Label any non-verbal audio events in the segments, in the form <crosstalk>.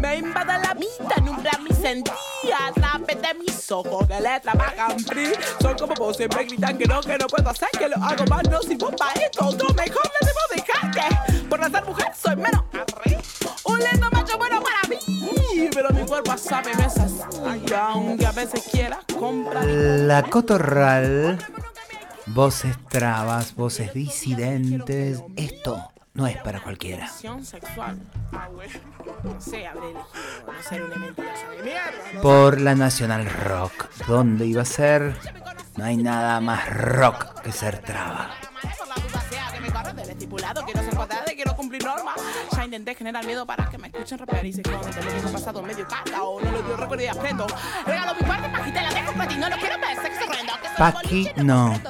me invade la vista, nubla mi sentía a través de mis ojos de letra vagan free. Son como voces, me gritan que no, que no puedo hacer, que lo hago más, no sirvo para esto. Otro mejor le debo dejar que por ser mujer soy menos Un lindo macho bueno para mí, pero mi cuerpo sabe mesas. Y aunque a veces quiera comprar. La cotorral, voces trabas, voces disidentes, esto no es para cualquiera. Por la Nacional Rock, ¿dónde iba a ser? No hay nada más rock que ser traba. Quiero ser cuadrada quiero cumplir normas. Ya intenté generar miedo para que me escuchen rapear y se lo que he pasado medio o No lo dio recuerdo y aprendo. Regalo mi parte, Paqui, te la dejo para ti. No lo quiero ver, sexo horrendo. Paqui, no.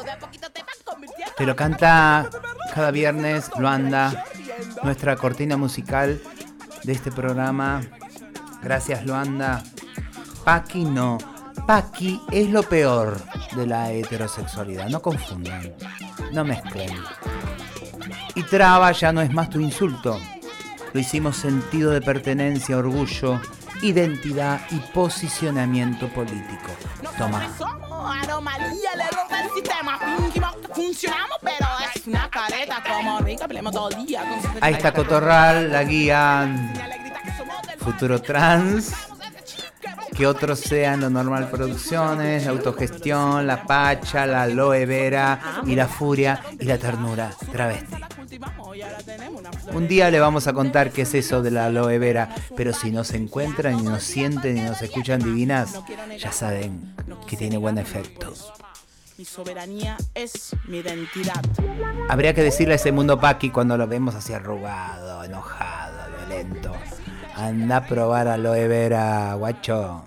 Te lo canta cada viernes Luanda, nuestra cortina musical de este programa. Gracias, Luanda. Paqui no. Paqui es lo peor de la heterosexualidad. No confundan. No mezclen. Y traba ya no es más tu insulto. Lo hicimos sentido de pertenencia, orgullo, identidad y posicionamiento político. Toma. Anomalía, le rompe el sistema. Fingimos que funcionamos, pero es una careta como rica, peleamos todo el día. Ahí está Cotorral, la guía Futuro Trans. Que otros sean lo normal producciones, la autogestión, la pacha, la aloe vera y la furia y la ternura travesti. Un día le vamos a contar qué es eso de la aloe vera, pero si nos encuentran y nos sienten y nos escuchan divinas, ya saben que tiene buen efecto. Mi soberanía es mi identidad. Habría que decirle a ese mundo paqui cuando lo vemos así arrugado, enojado, violento. Anda a probar aloe vera, guacho.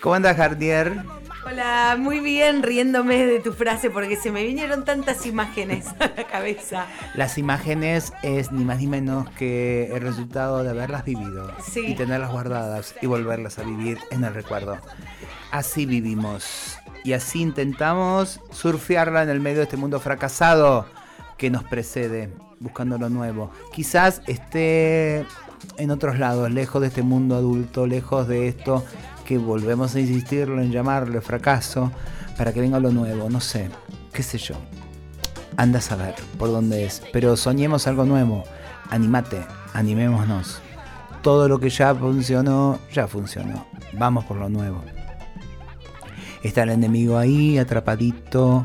¿Cómo andas, Jardier? Hola, muy bien, riéndome de tu frase porque se me vinieron tantas imágenes a la cabeza. Las imágenes es ni más ni menos que el resultado de haberlas vivido y tenerlas guardadas y volverlas a vivir en el recuerdo. Así vivimos y así intentamos surfearla en el medio de este mundo fracasado que nos precede, buscando lo nuevo. Quizás esté en otros lados, lejos de este mundo adulto, lejos de esto que volvemos a insistirlo en llamarle fracaso para que venga lo nuevo, no sé, qué sé yo. Anda a saber por dónde es, pero soñemos algo nuevo, animate, animémonos. Todo lo que ya funcionó, ya funcionó. Vamos por lo nuevo. Está el enemigo ahí, atrapadito,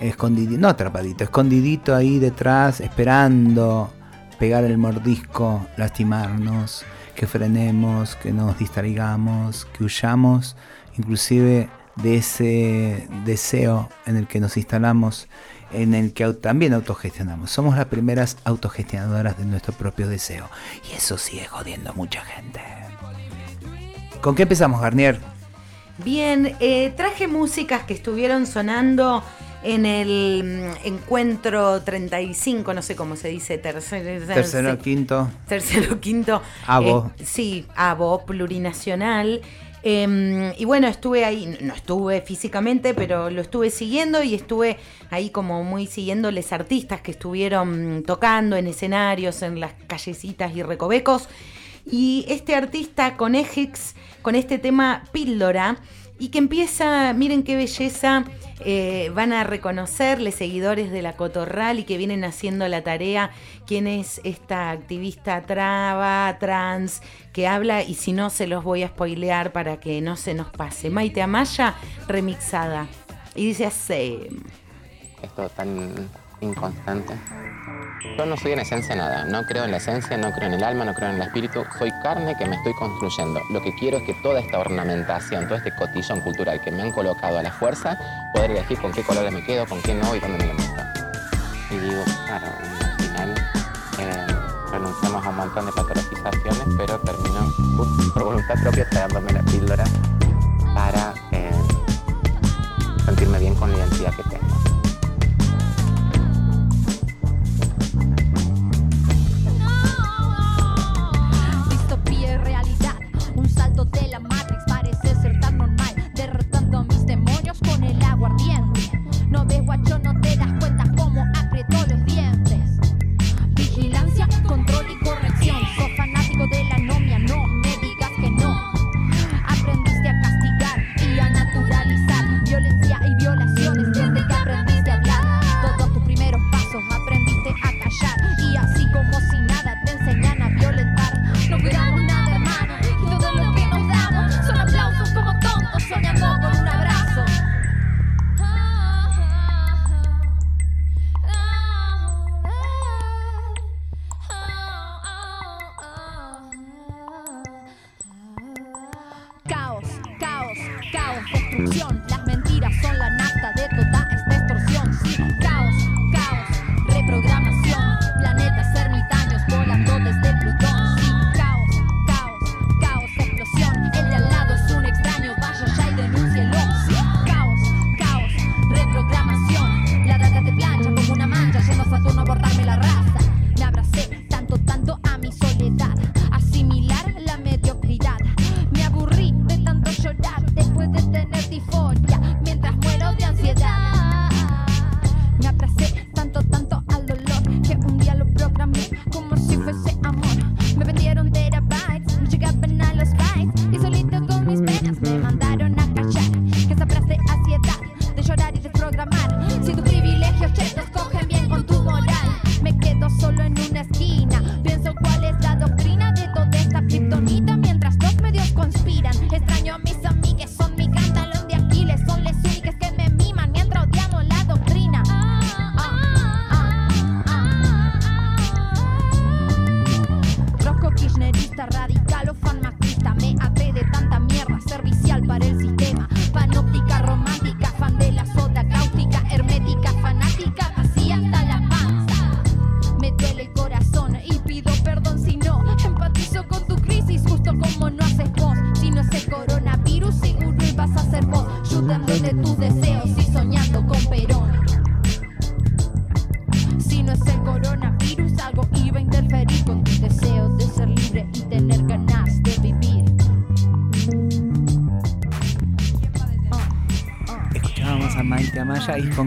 escondidito, no atrapadito, escondidito ahí detrás, esperando pegar el mordisco, lastimarnos que frenemos, que nos distraigamos, que huyamos inclusive de ese deseo en el que nos instalamos, en el que también autogestionamos. Somos las primeras autogestionadoras de nuestro propio deseo. Y eso sigue jodiendo a mucha gente. ¿Con qué empezamos, Garnier? Bien, eh, traje músicas que estuvieron sonando en el mm, encuentro 35, no sé cómo se dice, tercero, tercero quinto. Tercero, quinto. ABO. Eh, sí, ABO, plurinacional. Em, y bueno, estuve ahí, no estuve físicamente, pero lo estuve siguiendo y estuve ahí como muy siguiendo los artistas que estuvieron tocando en escenarios, en las callecitas y recovecos. Y este artista con Ejix, con este tema Píldora, y que empieza, miren qué belleza, eh, van a reconocerle seguidores de la Cotorral y que vienen haciendo la tarea, quién es esta activista traba, trans, que habla y si no se los voy a spoilear para que no se nos pase. Maite Amaya, remixada. Y dice así. Esto tan inconstante. Yo no soy en esencia nada, no creo en la esencia, no creo en el alma, no creo en el espíritu, soy carne que me estoy construyendo. Lo que quiero es que toda esta ornamentación, todo este cotillón cultural que me han colocado a la fuerza, poder elegir con qué colores me quedo, con qué no y dónde me lo meto. Y digo, claro, al final eh, renunciamos a un montón de patologizaciones, pero termino por voluntad propia tragándome la píldora para eh, sentirme bien con la identidad que tengo. Llorar después de tener disforia. Mientras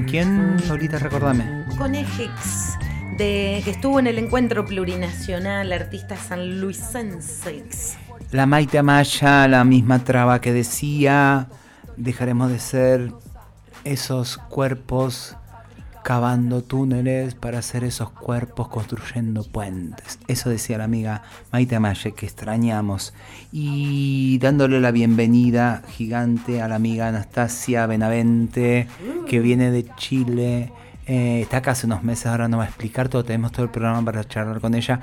quién, ahorita recordame. Con Ejex, de, que estuvo en el encuentro plurinacional artista sanluisenses. La Maite Amaya, la misma traba que decía, dejaremos de ser esos cuerpos cavando túneles para hacer esos cuerpos construyendo puentes. Eso decía la amiga Maite Amaya, que extrañamos. Y dándole la bienvenida gigante a la amiga Anastasia Benavente, que viene de Chile. Eh, está acá hace unos meses, ahora nos va a explicar todo. Tenemos todo el programa para charlar con ella.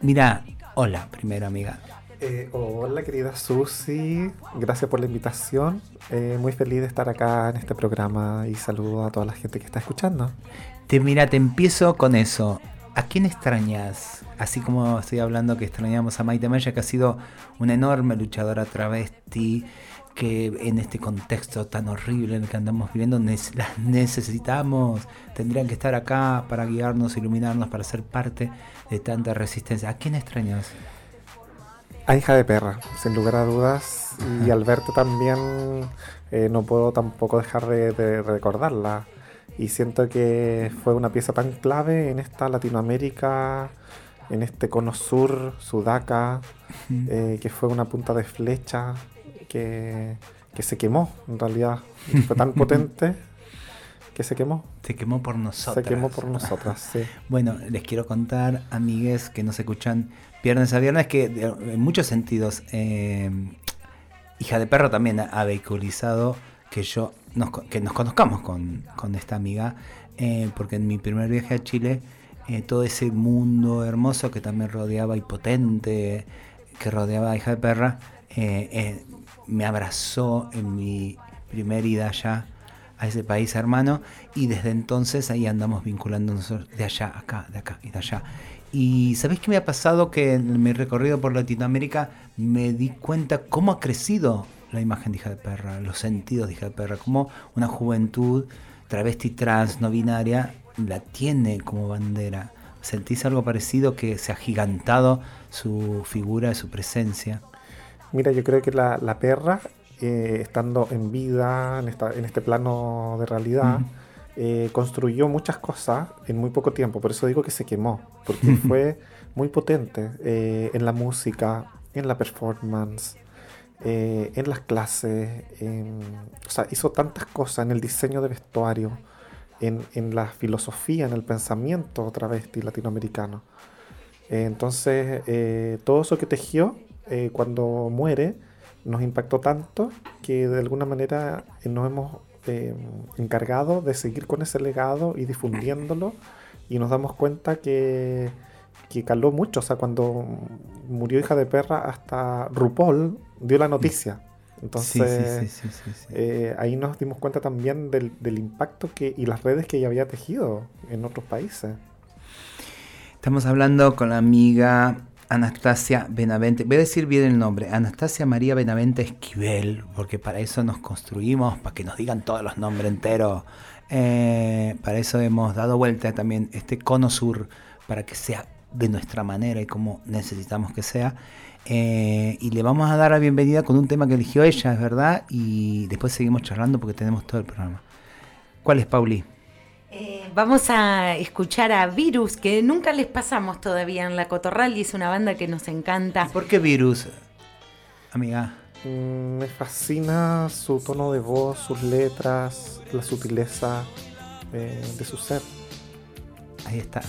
Mira, hola, primera amiga. Eh, hola querida Susi, gracias por la invitación. Eh, muy feliz de estar acá en este programa y saludo a toda la gente que está escuchando. Te mira, te empiezo con eso. ¿A quién extrañas? Así como estoy hablando que extrañamos a Maite Maya, que ha sido una enorme luchadora travesti, que en este contexto tan horrible en el que andamos viviendo las <laughs> necesitamos, tendrían que estar acá para guiarnos, iluminarnos, para ser parte de tanta resistencia. ¿A quién extrañas? A hija de perra, sin lugar a dudas. Y al verte también eh, no puedo tampoco dejar de, de, recordarla. Y siento que fue una pieza tan clave en esta Latinoamérica, en este cono sur, Sudaca, eh, que fue una punta de flecha que, que se quemó en realidad. Fue tan <laughs> potente que se quemó. Se quemó por nosotras. Se quemó por nosotras, sí. <laughs> Bueno, les quiero contar, amigues que nos escuchan viernes a viernes, que en muchos sentidos, eh, hija de perro también ha vehiculizado que yo nos, que nos conozcamos con, con esta amiga, eh, porque en mi primer viaje a Chile, eh, todo ese mundo hermoso que también rodeaba y potente, que rodeaba a hija de perra, me abrazó en mi primer ida allá a ese país hermano y desde entonces ahí andamos vinculándonos de allá, acá, de acá y de allá. Y ¿sabés qué me ha pasado? Que en mi recorrido por Latinoamérica me di cuenta cómo ha crecido la imagen de hija de perra, los sentidos de hija de perra, cómo una juventud travesti trans, no binaria, la tiene como bandera. ¿Sentís algo parecido que se ha gigantado su figura, su presencia? Mira, yo creo que la, la perra, eh, estando en vida, en, esta, en este plano de realidad, mm. Eh, construyó muchas cosas en muy poco tiempo, por eso digo que se quemó, porque fue muy potente eh, en la música, en la performance, eh, en las clases, o sea, hizo tantas cosas en el diseño de vestuario, en, en la filosofía, en el pensamiento travesti latinoamericano. entonces, todo eso que tejió cuando muere nos impactó tanto que de alguna manera nos hemos eh, encargado de seguir con ese legado y difundiéndolo. Y nos damos cuenta que, que caló mucho, o sea, cuando murió hija de perra hasta RuPaul dio la noticia. Entonces, eh, ahí nos dimos cuenta también del, del impacto que, y las redes que ella había tejido en otros países. Estamos hablando con la amiga Anastasia Benavente, voy a decir bien el nombre, Anastasia María Benavente Esquivel, porque para eso nos construimos, para que nos digan todos los nombres enteros. Eh, para eso hemos dado vuelta también este cono sur, para que sea de nuestra manera y como necesitamos que sea. Eh, y le vamos a dar la bienvenida con un tema que eligió ella, es verdad, y después seguimos charlando porque tenemos todo el programa. ¿Cuál es, Pauli? Eh, vamos a escuchar a Virus, que nunca les pasamos todavía en La Cotorral y es una banda que nos encanta. ¿Por qué Virus, amiga? Mm, me fascina su tono de voz, sus letras, la sutileza de, su ser. Ahí está.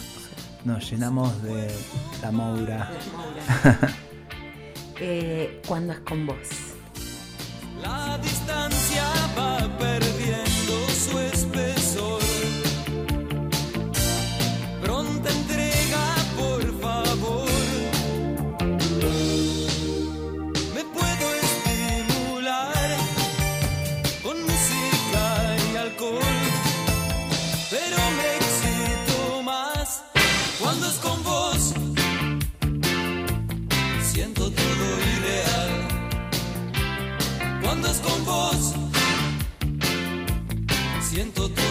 Nos llenamos de la Moura. <laughs> Eh, cuando es con vos. La distancia va perdiendo cuando es con vos. Siento tu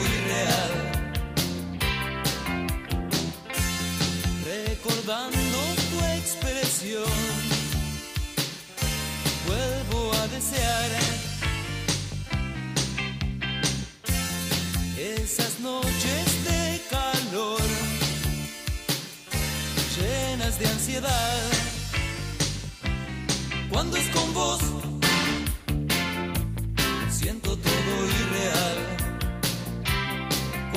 irreal. Recordando tu expresión, vuelvo a desear esas noches de calor llenas de ansiedad. Cuando es con vos, siento todo.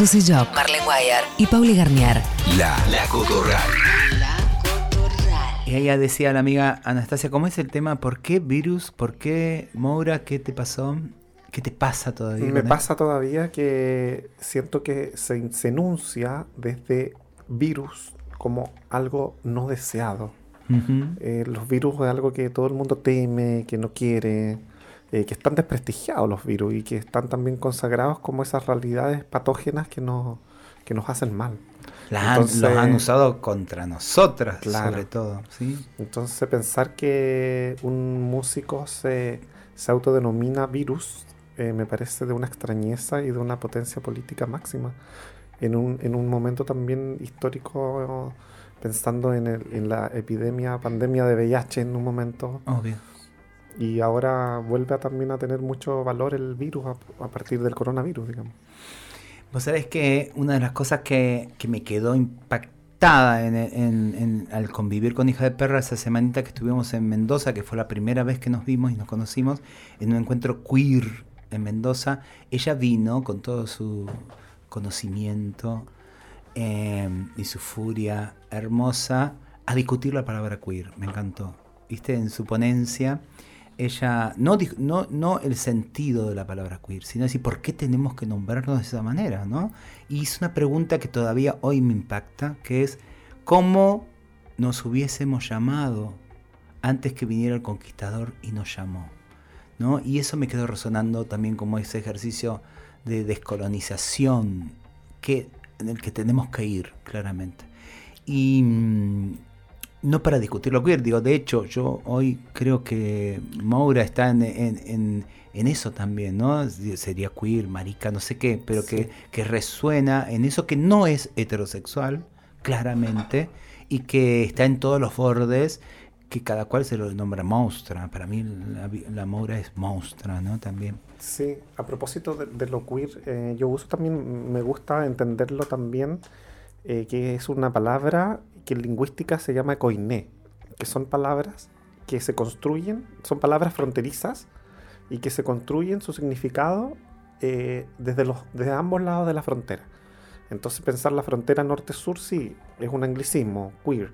Susy Job, Marlene Wire y Pauli Garnier. La, la Cotorral. Y ella decía la amiga Anastasia, ¿cómo es el tema? ¿Por qué virus? ¿Por qué Moura? ¿Qué te pasó? ¿Qué te pasa todavía? Me pasa todavía que siento que se, se enuncia desde virus como algo no deseado. Eh, los virus es algo que todo el mundo teme, que no quiere, eh, que están desprestigiados los virus y que están también consagrados como esas realidades patógenas que nos, que nos hacen mal. los han usado contra nosotras, sobre todo. ¿sí? Entonces pensar que un músico se, se autodenomina virus eh, me parece de una extrañeza y de una potencia política máxima. En un, en un momento también histórico, pensando en, el, en la epidemia, pandemia de VIH en un momento. Obvio. Y ahora vuelve también a tener mucho valor el virus a, partir del coronavirus, digamos. Vos sabés que una de las cosas que, que me quedó impactada en, en, al convivir con Hija de Perra esa semanita que estuvimos en Mendoza, que fue la primera vez que nos vimos y nos conocimos, en un encuentro queer en Mendoza, ella vino con todo su conocimiento em, y su furia hermosa a discutir la palabra queer. Me encantó. ¿Viste? En su ponencia, ella, no, no, no el sentido de la palabra queer, sino decir por qué tenemos que nombrarnos de esa manera, ¿no? Y es una pregunta que todavía hoy me impacta, que es cómo nos hubiésemos llamado antes que viniera el conquistador y nos llamó. Y eso me quedó resonando también como ese ejercicio de descolonización que, en el que tenemos que ir, claramente. Y mm, no para discutir lo queer, digo, de hecho, yo hoy creo que Maura está en, eso también, ¿no? Sería queer, marica, no sé qué, pero que, que resuena en eso que no es heterosexual, claramente, y que está en todos los bordes que cada cual se lo nombra monstrua. Para mí la, la Moura es monstrua, ¿no? También. Sí, a propósito de, lo queer, eh, yo uso también, me gusta entenderlo también, eh, que es una palabra que en lingüística se llama coiné, que son palabras que se construyen, son palabras fronterizas y que se construyen su significado eh, desde, los, desde ambos lados de la frontera. Entonces pensar la frontera norte-sur sí, es un anglicismo, queer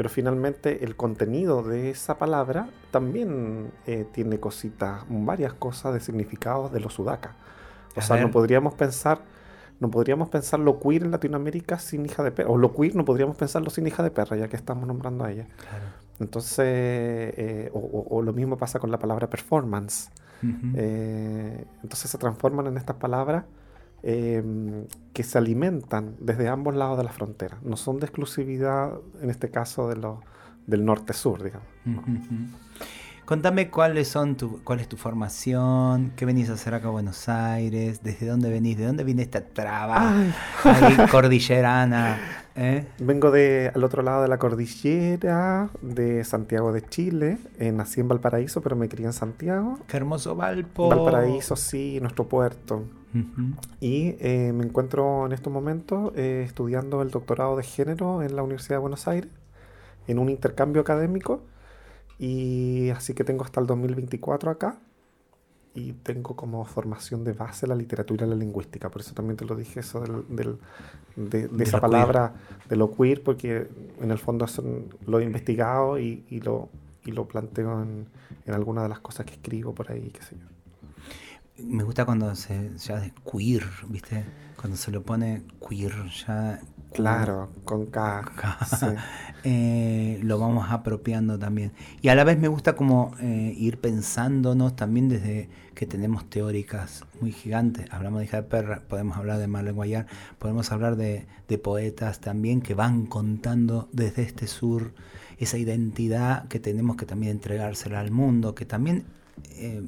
pero finalmente el contenido de esa palabra también eh, tiene cositas, varias cosas de significados de los sudaca. O sea, no podríamos pensar, no podríamos pensar lo queer en Latinoamérica sin hija de perra, o lo queer no podríamos pensarlo sin hija de perra, ya que estamos nombrando a ella. Entonces, eh, o, lo mismo pasa con la palabra performance. Eh, entonces se transforman en estas palabras Em, que se alimentan desde ambos lados de la frontera. No son de exclusividad, en este caso, de lo, del norte-sur, digamos. Contame cuáles son tu, cuál es tu formación, qué venís a hacer acá a Buenos Aires, desde dónde venís, de dónde viene esta traba cordillerana. ¿eh? Vengo de al otro lado de la cordillera, de Santiago de Chile. Eh, nací en Valparaíso, pero me crié en Santiago. Qué hermoso Valpo. Valparaíso, sí, nuestro puerto. Y eh, me encuentro en estos momentos eh, estudiando el doctorado de género en la Universidad de Buenos Aires, en un intercambio académico. Y así que tengo hasta el 2024 acá. Y tengo como formación de base la literatura y la lingüística. Por eso también te lo dije, eso del, de, esa palabra, de lo queer, porque en el fondo lo he investigado y, lo, y lo planteo en, en algunas de las cosas que escribo por ahí, qué sé yo me gusta cuando se ya de queer, ¿viste? Cuando se lo pone queer ya. Claro, con K. <laughs> Eh, lo vamos apropiando también. Y a la vez me gusta como eh, ir pensándonos también desde que tenemos teóricas muy gigantes. Hablamos de hija de perra, podemos hablar de Marlene Guayar, podemos hablar de, de poetas también que van contando desde este sur esa identidad que tenemos que también entregársela al mundo, que también eh,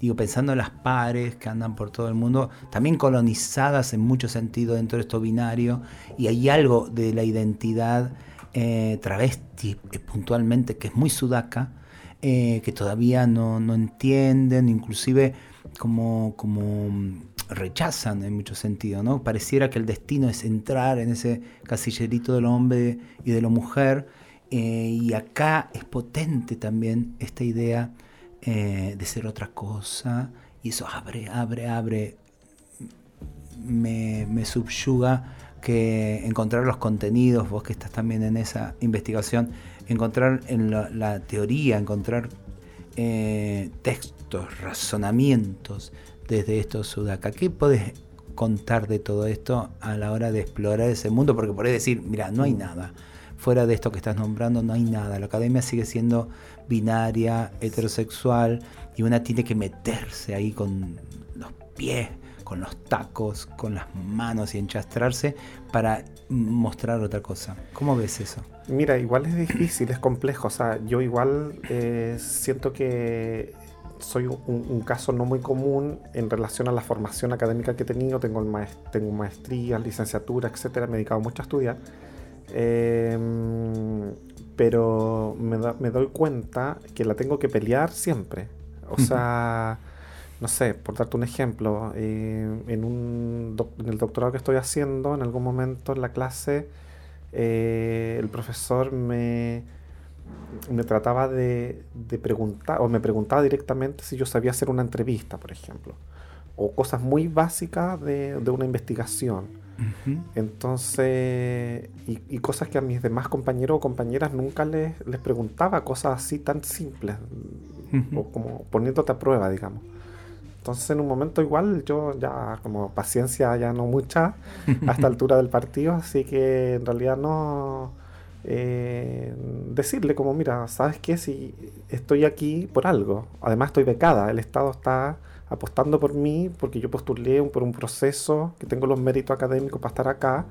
digo, pensando en las pares que andan por todo el mundo, también colonizadas en mucho sentido dentro de esto binario, y hay algo de la identidad eh, travesti eh, puntualmente que es muy sudaca, que todavía no, entienden, inclusive como, como rechazan en mucho sentido, ¿no? Pareciera que el destino es entrar en ese casillerito del hombre y de la mujer, y acá es potente también esta idea eh, de ser otra cosa, y eso abre, abre, abre, me, me subyuga que encontrar los contenidos, vos que estás también en esa investigación, encontrar en la, teoría, encontrar eh, textos, razonamientos desde esto, Sudaka? ¿Qué podés contar de todo esto a la hora de explorar ese mundo? Porque por ahí decir, mira, no hay nada. Fuera de esto que estás nombrando, no hay nada. La academia sigue siendo binaria, heterosexual, y una tiene que meterse ahí con los pies, con los tacos, con las manos y enchastrarse para mostrar otra cosa. ¿Cómo ves eso? Mira, igual es difícil, es complejo. O sea, yo igual eh, siento que soy un, caso no muy común en relación a la formación académica que he tenido. Tengo, tengo maestría, licenciatura, etcétera. Me he dedicado mucho a estudiar. Em, pero me, doy cuenta que la tengo que pelear siempre. O sea, no sé, por darte un ejemplo, eh, en, un en el doctorado que estoy haciendo, en algún momento en la clase, eh, el profesor me, me trataba de, preguntar, o me preguntaba directamente si yo sabía hacer una entrevista, por ejemplo, o cosas muy básicas de, una investigación. Entonces, y, cosas que a mis demás compañeros o compañeras nunca les, les preguntaba, cosas así tan simples, o como poniéndote a prueba, digamos. Entonces en un momento igual yo ya como paciencia ya no mucha a esta <laughs> altura del partido, así que en realidad no eh, decirle como mira, ¿sabes qué? Si estoy aquí por algo, además estoy becada, el Estado está apostando por mí porque yo postulé por un proceso que tengo los méritos académicos para estar acá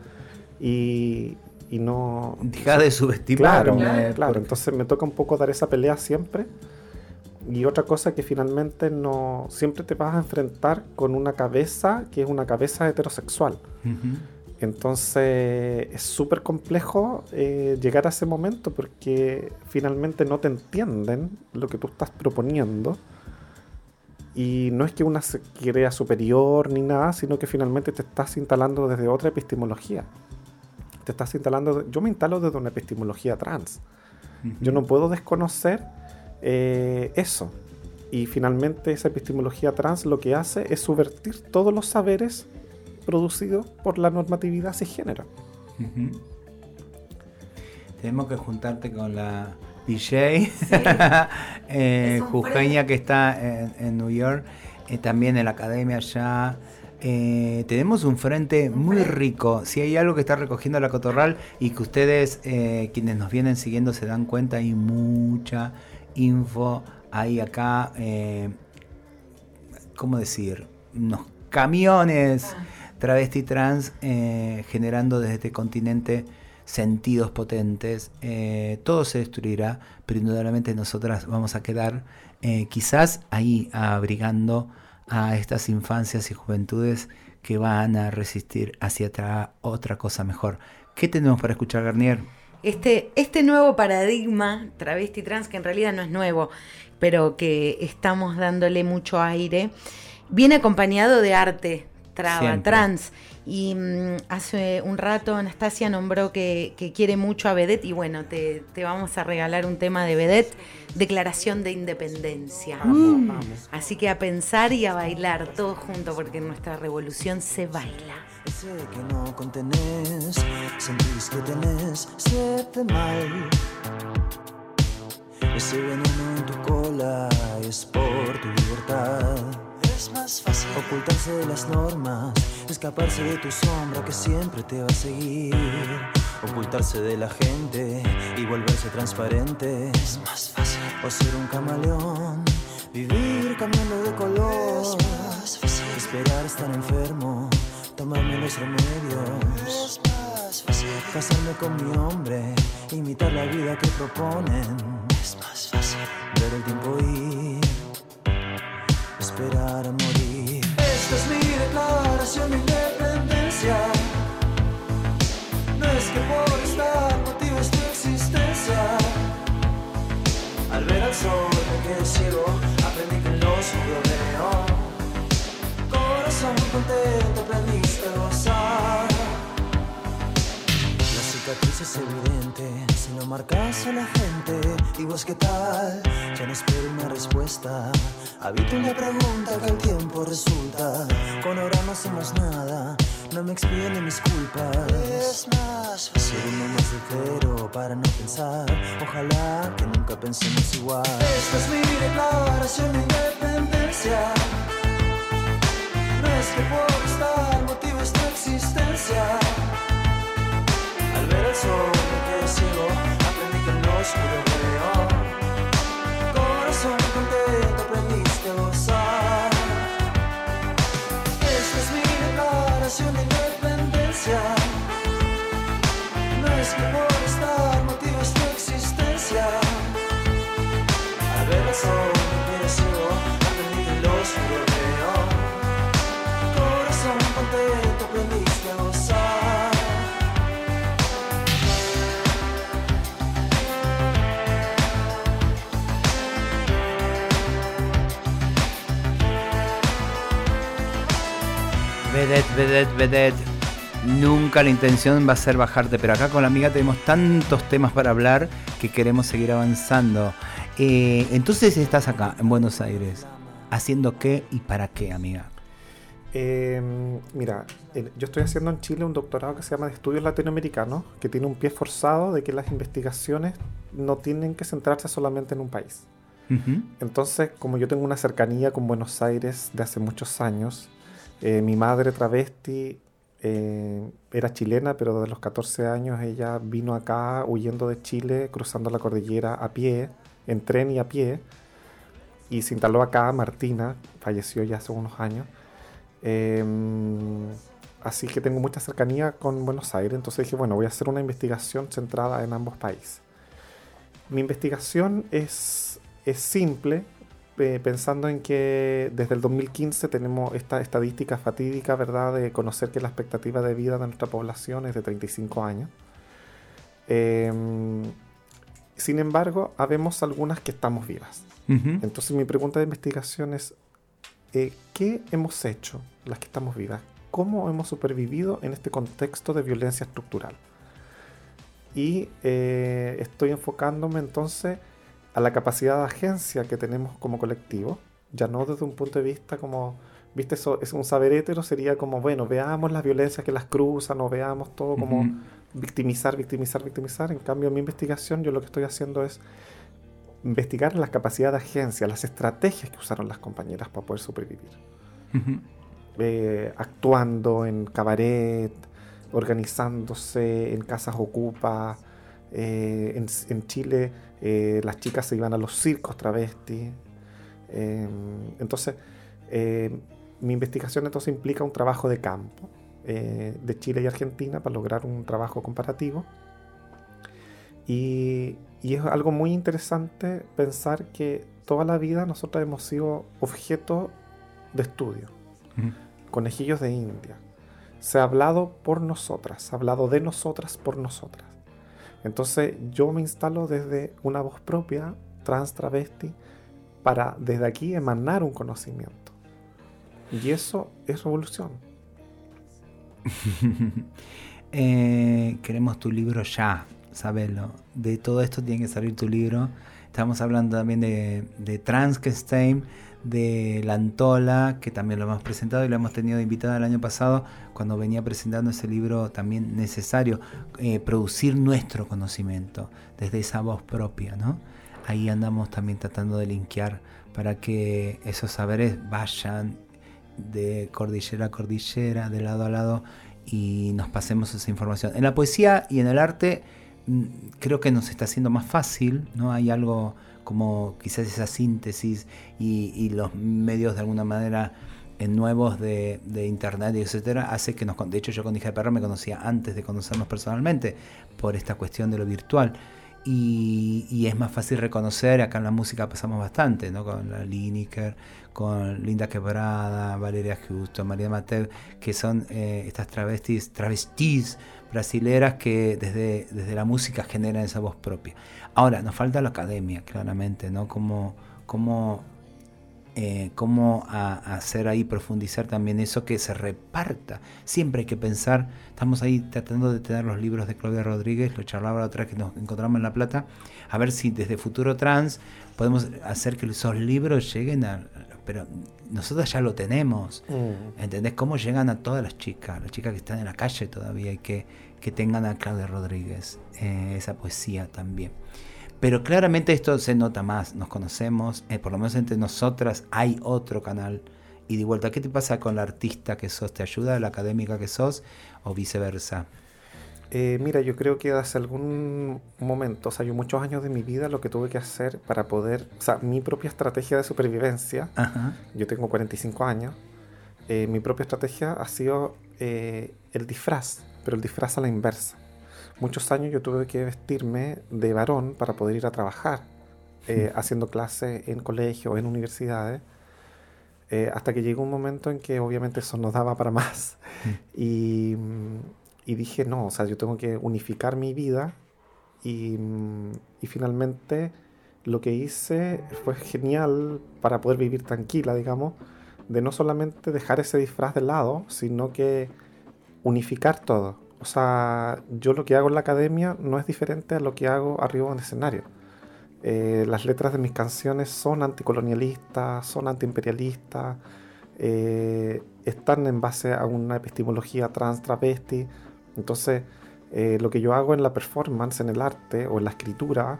y, y no... Deja de subestimarme. Claro, claro, entonces me toca un poco dar esa pelea siempre y otra cosa que finalmente no siempre te vas a enfrentar con una cabeza que es una cabeza heterosexual. Entonces es súper complejo eh, llegar a ese momento porque finalmente no te entienden lo que tú estás proponiendo. Y no es que una se crea superior ni nada, sino que finalmente te estás instalando desde otra epistemología. Te estás instalando, yo me instalo desde una epistemología trans. Yo no puedo desconocer eh, eso. Y finalmente esa epistemología trans lo que hace es subvertir todos los saberes producidos por la normatividad cisgénero. Tenemos que juntarte con la DJ <laughs> eh, Jujeña que está en, New York, eh, también en la academia allá. tenemos un frente muy rico. Si hay algo que está recogiendo la Cotorral y que ustedes, quienes nos vienen siguiendo, se dan cuenta, hay mucha info, hay acá, eh, ¿cómo decir? Unos camiones ah. travesti trans eh, generando desde este continente sentidos potentes. Eh, todo se destruirá, pero indudablemente nosotras vamos a quedar quizás ahí abrigando a estas infancias y juventudes que van a resistir hacia otra cosa mejor. ¿Qué tenemos para escuchar, Garnier? este, este nuevo paradigma travesti trans, que en realidad no es nuevo, pero que estamos dándole mucho aire, viene acompañado de arte traba, trans. Y mm, hace un rato Anastasia nombró que, quiere mucho a Vedette y bueno, te, vamos a regalar un tema de Vedette, Declaración de Independencia. Así que a pensar y a bailar todos juntos porque nuestra revolución se baila. Ese que no contenés, sentís que tenés siete mal. Ese veneno en tu cola es por tu libertad. Es más fácil ocultarse de las normas, escaparse de tu sombra que siempre te va a seguir. Ocultarse de la gente y volverse transparente. Es más fácil. O ser un camaleón, vivir cambiando de color. Es más fácil. Esperar estar enfermo tomarme los remedios. Es más fácil. Casarme con mi hombre, imitar la vida que proponen. Es más fácil. Ver el tiempo ir, que por estar motives tu existencia. Al ver al sol quedé ciego, aprendí que no soy veo corazón contento aprendiste a gozar. La cicatriz es evidente si no marcas a la gente. ¿Y vos qué tal? Ya no espero una respuesta. Habito una pregunta que el tiempo resulta. Con ahora no hacemos nada. No me expiden mis culpas. Es más fácil. uno más de cero para no pensar. Ojalá que nunca pensemos igual. Esta es mi declaración de independencia. que por estar motivo es tu existencia. Al ver el sol me quedé ciego, aprendí que en lo oscuro veo. Corazón contento aprendiste a gozar. Esta es mi declaración de independencia. No es que por estar motivo es tu existencia. Al ver. Corazón contento a. Nunca la intención va a ser bajarte, pero acá con la amiga tenemos tantos temas para hablar que queremos seguir avanzando. Eh, entonces estás acá, en Buenos Aires, haciendo qué y para qué, amiga. Eh, mira, yo estoy haciendo en Chile un doctorado que se llama de Estudios Latinoamericanos, que tiene un pie forzado de que las investigaciones no tienen que centrarse solamente en un país. Entonces, como yo tengo una cercanía con Buenos Aires de hace muchos años, eh, mi madre travesti eh, era chilena, pero desde los 14 años ella vino acá huyendo de Chile, cruzando la cordillera a pie, en tren y a pie, y se instaló acá Martina, falleció ya hace unos años. Em, así que tengo mucha cercanía con Buenos Aires, entonces dije, bueno, voy a hacer una investigación centrada en ambos países. Mi investigación es, es simple, eh, pensando en que desde el 2015 tenemos esta estadística fatídica, ¿verdad?, de conocer que la expectativa de vida de nuestra población es de 35 años. Em, sin embargo, habemos algunas que estamos vivas. Entonces mi pregunta de investigación es, eh, ¿qué hemos hecho las que estamos vivas? ¿Cómo hemos supervivido en este contexto de violencia estructural? Y eh, estoy enfocándome entonces a la capacidad de agencia que tenemos como colectivo, ya no desde un punto de vista como, viste, eso es un saber hétero, sería como, bueno, veamos las violencias que las cruzan o veamos todo como victimizar, victimizar, victimizar. En cambio, en mi investigación yo lo que estoy haciendo es investigar las capacidades de agencia, las estrategias que usaron las compañeras para poder sobrevivir. Eh, actuando en cabaret, organizándose en casas ocupa. eh, en, en Chile eh, las chicas se iban a los circos travesti. Eh, entonces, eh, mi investigación entonces implica un trabajo de campo de Chile y Argentina para lograr un trabajo comparativo. Y, y es algo muy interesante pensar que toda la vida nosotros hemos sido objeto de estudio, conejillos de India. Se ha hablado por nosotras, se ha hablado de nosotras por nosotras. Entonces yo me instalo desde una voz propia, trans travesti, para desde aquí emanar un conocimiento. Y eso es revolución. <laughs> Eh, queremos tu libro ya, sabelo. De todo esto tiene que salir tu libro. Estamos hablando también de, de Transkenstein, de La Antola, que también lo hemos presentado y lo hemos tenido invitada el año pasado cuando venía presentando ese libro también necesario, eh, producir nuestro conocimiento desde esa voz propia, ¿no? Ahí andamos también tratando de linkear para que esos saberes vayan de cordillera a cordillera, de lado a lado, y nos pasemos esa información. En la poesía y en el arte mm, creo que nos está haciendo más fácil, ¿no? Hay algo como quizás esa síntesis y, y los medios de alguna manera eh, nuevos de, de internet etcétera hace que nos de hecho yo con hija de perro me conocía antes de conocernos personalmente por esta cuestión de lo virtual y, y es más fácil reconocer, acá en la música pasamos bastante, ¿no? Con la Lineker, con Linda Quebrada, Valeria Justo, María Mateo, que son eh, estas travestis, travestis brasileras que desde, desde la música generan esa voz propia. Ahora, nos falta la academia, claramente, ¿no? Cómo, cómo, eh, hacer ahí, profundizar también eso, que se reparta. Siempre hay que pensar, estamos ahí tratando de tener los libros de Claudia Rodríguez, lo charlaba la otra que nos encontramos en La Plata, a ver si desde Futuro Trans podemos hacer que esos libros lleguen a... Pero nosotros ya lo tenemos. ¿Entendés? ¿Cómo llegan a todas las chicas? Las chicas que están en la calle todavía y que, que tengan a Claudia Rodríguez, eh, esa poesía también. Pero claramente esto se nota más, nos conocemos, eh, por lo menos entre nosotras hay otro canal y de vuelta. ¿Qué te pasa con la artista que sos? ¿Te ayuda la académica que sos o viceversa? Eh, mira, yo creo que hace algún momento, o sea, yo muchos años de mi vida lo que tuve que hacer para poder, o sea, mi propia estrategia de supervivencia, yo tengo 45 años, eh, mi propia estrategia ha sido eh, el disfraz, pero el disfraz a la inversa. Muchos años yo tuve que vestirme de varón para poder ir a trabajar, haciendo clases en colegios, en universidades, hasta que llegó un momento en que obviamente eso no daba para más. Y y dije, no, o sea, yo tengo que unificar mi vida y, y, finalmente lo que hice fue genial para poder vivir tranquila, digamos, de no solamente dejar ese disfraz de lado, sino que unificar todo. O sea, yo lo que hago en la academia no es diferente a lo que hago arriba en el escenario. Eh, las letras de mis canciones son anticolonialistas, son antiimperialistas, eh, están en base a una epistemología trans travesti, entonces, eh, lo que yo hago en la performance, en el arte o en la escritura,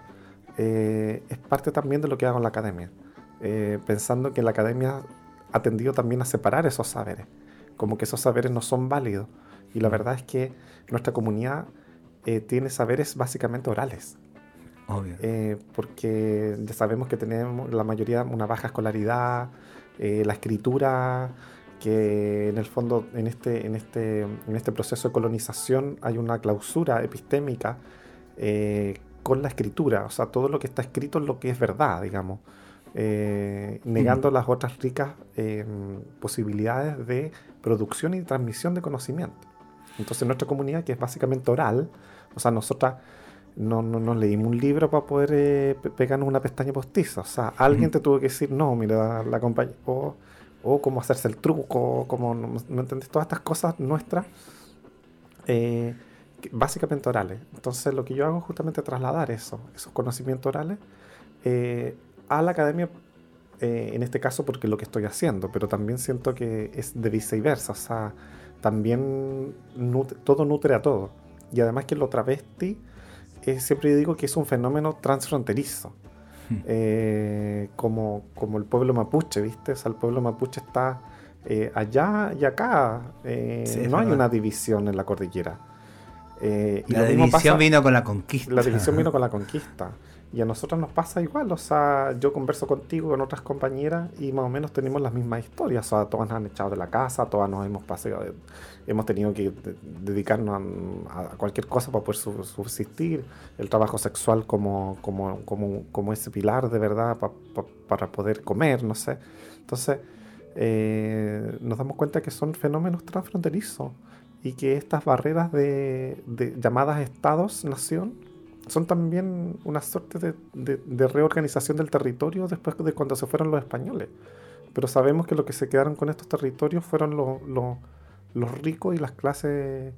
eh, es parte también de lo que hago en la academia. Eh, pensando que la academia ha tendido también a separar esos saberes, como que esos saberes no son válidos. Y la verdad es que nuestra comunidad tiene saberes básicamente orales. Obvio. porque ya sabemos que tenemos la mayoría una baja escolaridad, la escritura que en el fondo en este, en este, en este proceso de colonización hay una clausura epistémica eh, con la escritura, o sea, todo lo que está escrito es lo que es verdad, digamos, eh, negando las otras ricas eh, posibilidades de producción y transmisión de conocimiento. Entonces nuestra comunidad, que es básicamente oral, o sea, nosotras no, no, no leímos un libro para poder pegarnos una pestaña postiza, o sea, alguien te tuvo que decir, no, mira, la, compañía o cómo hacerse el truco, cómo, ¿no entendés? Todas estas cosas nuestras, eh, básicamente orales. Entonces lo que yo hago es justamente trasladar eso, esos conocimientos orales eh, a la academia, eh, en este caso porque es lo que estoy haciendo, pero también siento que es de viceversa, o sea, también todo nutre a todo. Y además que lo travesti, siempre digo que es un fenómeno transfronterizo. <laughs> Eh, como, como el pueblo mapuche, ¿viste? O sea, el pueblo mapuche está eh, allá y acá. Eh, no hay una división en la cordillera. la división vino con la conquista. La división vino <laughs> con la conquista. Y a nosotros nos pasa igual, o sea, yo converso contigo, con otras compañeras y más o menos tenemos las mismas historias, o sea, todas nos han echado de la casa, todas nos hemos pasado, hemos tenido que dedicarnos a, cualquier cosa para poder subsistir, el trabajo sexual como, como, como, como ese pilar de verdad para poder comer, no sé. Entonces, eh, nos damos cuenta que son fenómenos transfronterizos y que estas barreras de, de llamadas estados-nación son también una suerte de, reorganización del territorio después de cuando se fueron los españoles. Pero sabemos que lo que se quedaron con estos territorios fueron los ricos y las clases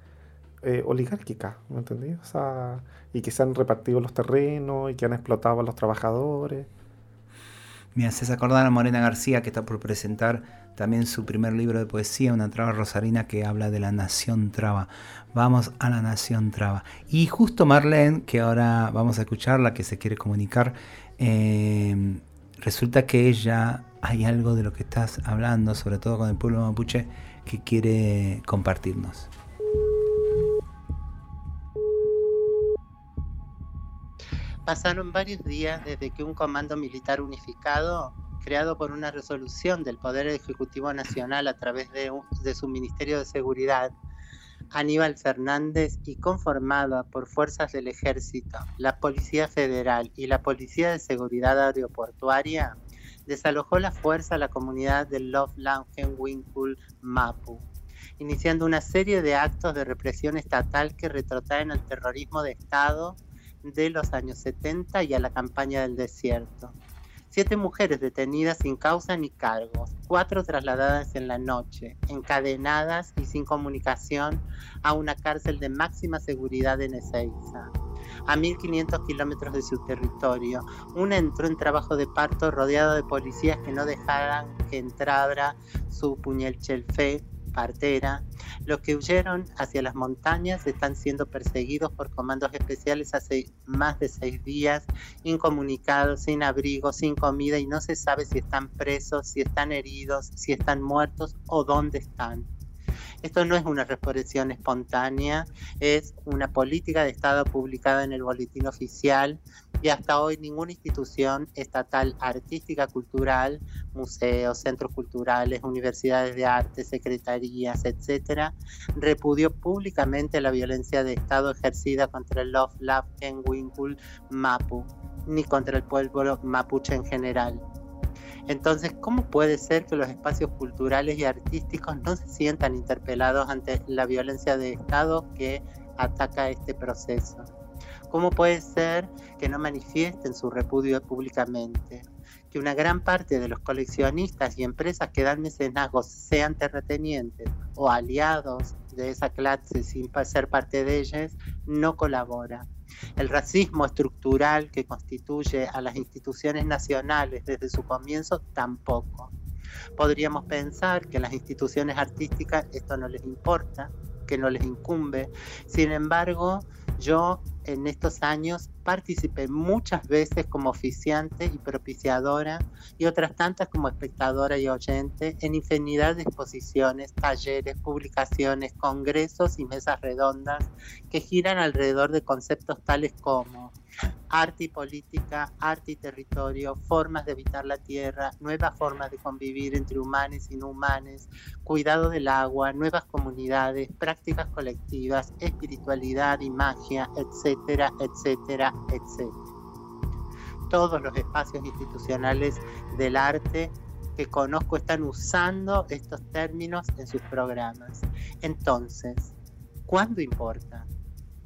eh, oligárquicas, ¿me entendí? O sea, y que se han repartido los terrenos y que han explotado a los trabajadores. Me haces acordar a Morena García que está por presentar también su primer libro de poesía, una traba rosarina que habla de la nación traba. Vamos a la nación traba. Y justo Marlene, que ahora vamos a escucharla, que se quiere comunicar, eh, resulta que ella hay algo de lo que estás hablando, sobre todo con el pueblo mapuche, que quiere compartirnos. Pasaron varios días desde que un comando militar unificado, creado por una resolución del Poder Ejecutivo Nacional a través de, su Ministerio de Seguridad, Aníbal Fernández, y conformada por fuerzas del Ejército, la Policía Federal y la Policía de Seguridad Aeroportuaria, desalojó la fuerza a la comunidad de Love Winkle Mapu, iniciando una serie de actos de represión estatal que retrotraen al terrorismo de Estado de los años 70 y a la campaña del desierto. Siete mujeres detenidas sin causa ni cargos, cuatro trasladadas en la noche, encadenadas y sin comunicación a una cárcel de máxima seguridad en Ezeiza. A 1500 kilómetros de su territorio, una entró en trabajo de parto rodeado de policías que no dejaran que entrara su puñel chelfé partera, los que huyeron hacia las montañas están siendo perseguidos por comandos especiales hace más de seis días, incomunicados, sin abrigo, sin comida y no se sabe si están presos, si están heridos, si están muertos o dónde están. Esto no es una resurrección espontánea, es una política de Estado publicada en el boletín oficial y hasta hoy ninguna institución estatal artística, cultural, museos, centros culturales, universidades de arte, secretarías, etcétera, repudió públicamente la violencia de Estado ejercida contra el Love, Love, Winkle, Mapu, ni contra el pueblo mapuche en general. Entonces, ¿cómo puede ser que los espacios culturales y artísticos no se sientan interpelados ante la violencia de Estado que ataca este proceso? ¿Cómo puede ser que no manifiesten su repudio públicamente? Que una gran parte de los coleccionistas y empresas que dan mecenazgos sean terratenientes o aliados de esa clase sin ser parte de ellas, no colabora. El racismo estructural que constituye a las instituciones nacionales desde su comienzo tampoco. Podríamos pensar que las instituciones artísticas esto no les importa, que no les incumbe. Sin embargo, yo en estos años participé muchas veces como oficiante y propiciadora y otras tantas como espectadora y oyente en infinidad de exposiciones, talleres, publicaciones, congresos y mesas redondas que giran alrededor de conceptos tales como arte y política, arte y territorio, formas de habitar la tierra, nuevas formas de convivir entre humanos y no humanos, cuidado del agua, nuevas comunidades, prácticas colectivas, espiritualidad y magia, etcétera, etcétera, etcétera. Todos los espacios institucionales del arte que conozco están usando estos términos en sus programas. Entonces, ¿cuándo importa?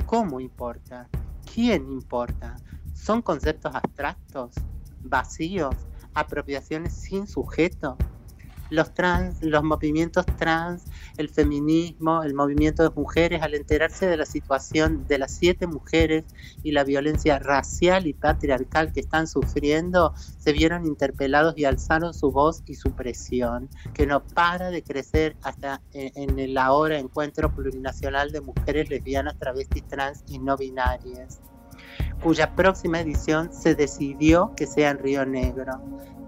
¿Cómo importa? ¿Quién importa? ¿Son conceptos abstractos, vacíos, apropiaciones sin sujeto? Los trans, los movimientos trans, el feminismo, el movimiento de mujeres, al enterarse de la situación de las siete mujeres y la violencia racial y patriarcal que están sufriendo, se vieron interpelados y alzaron su voz y su presión, que no para de crecer hasta en, el ahora encuentro plurinacional de mujeres lesbianas, travestis, trans y no binarias cuya próxima edición se decidió que sea en Río Negro.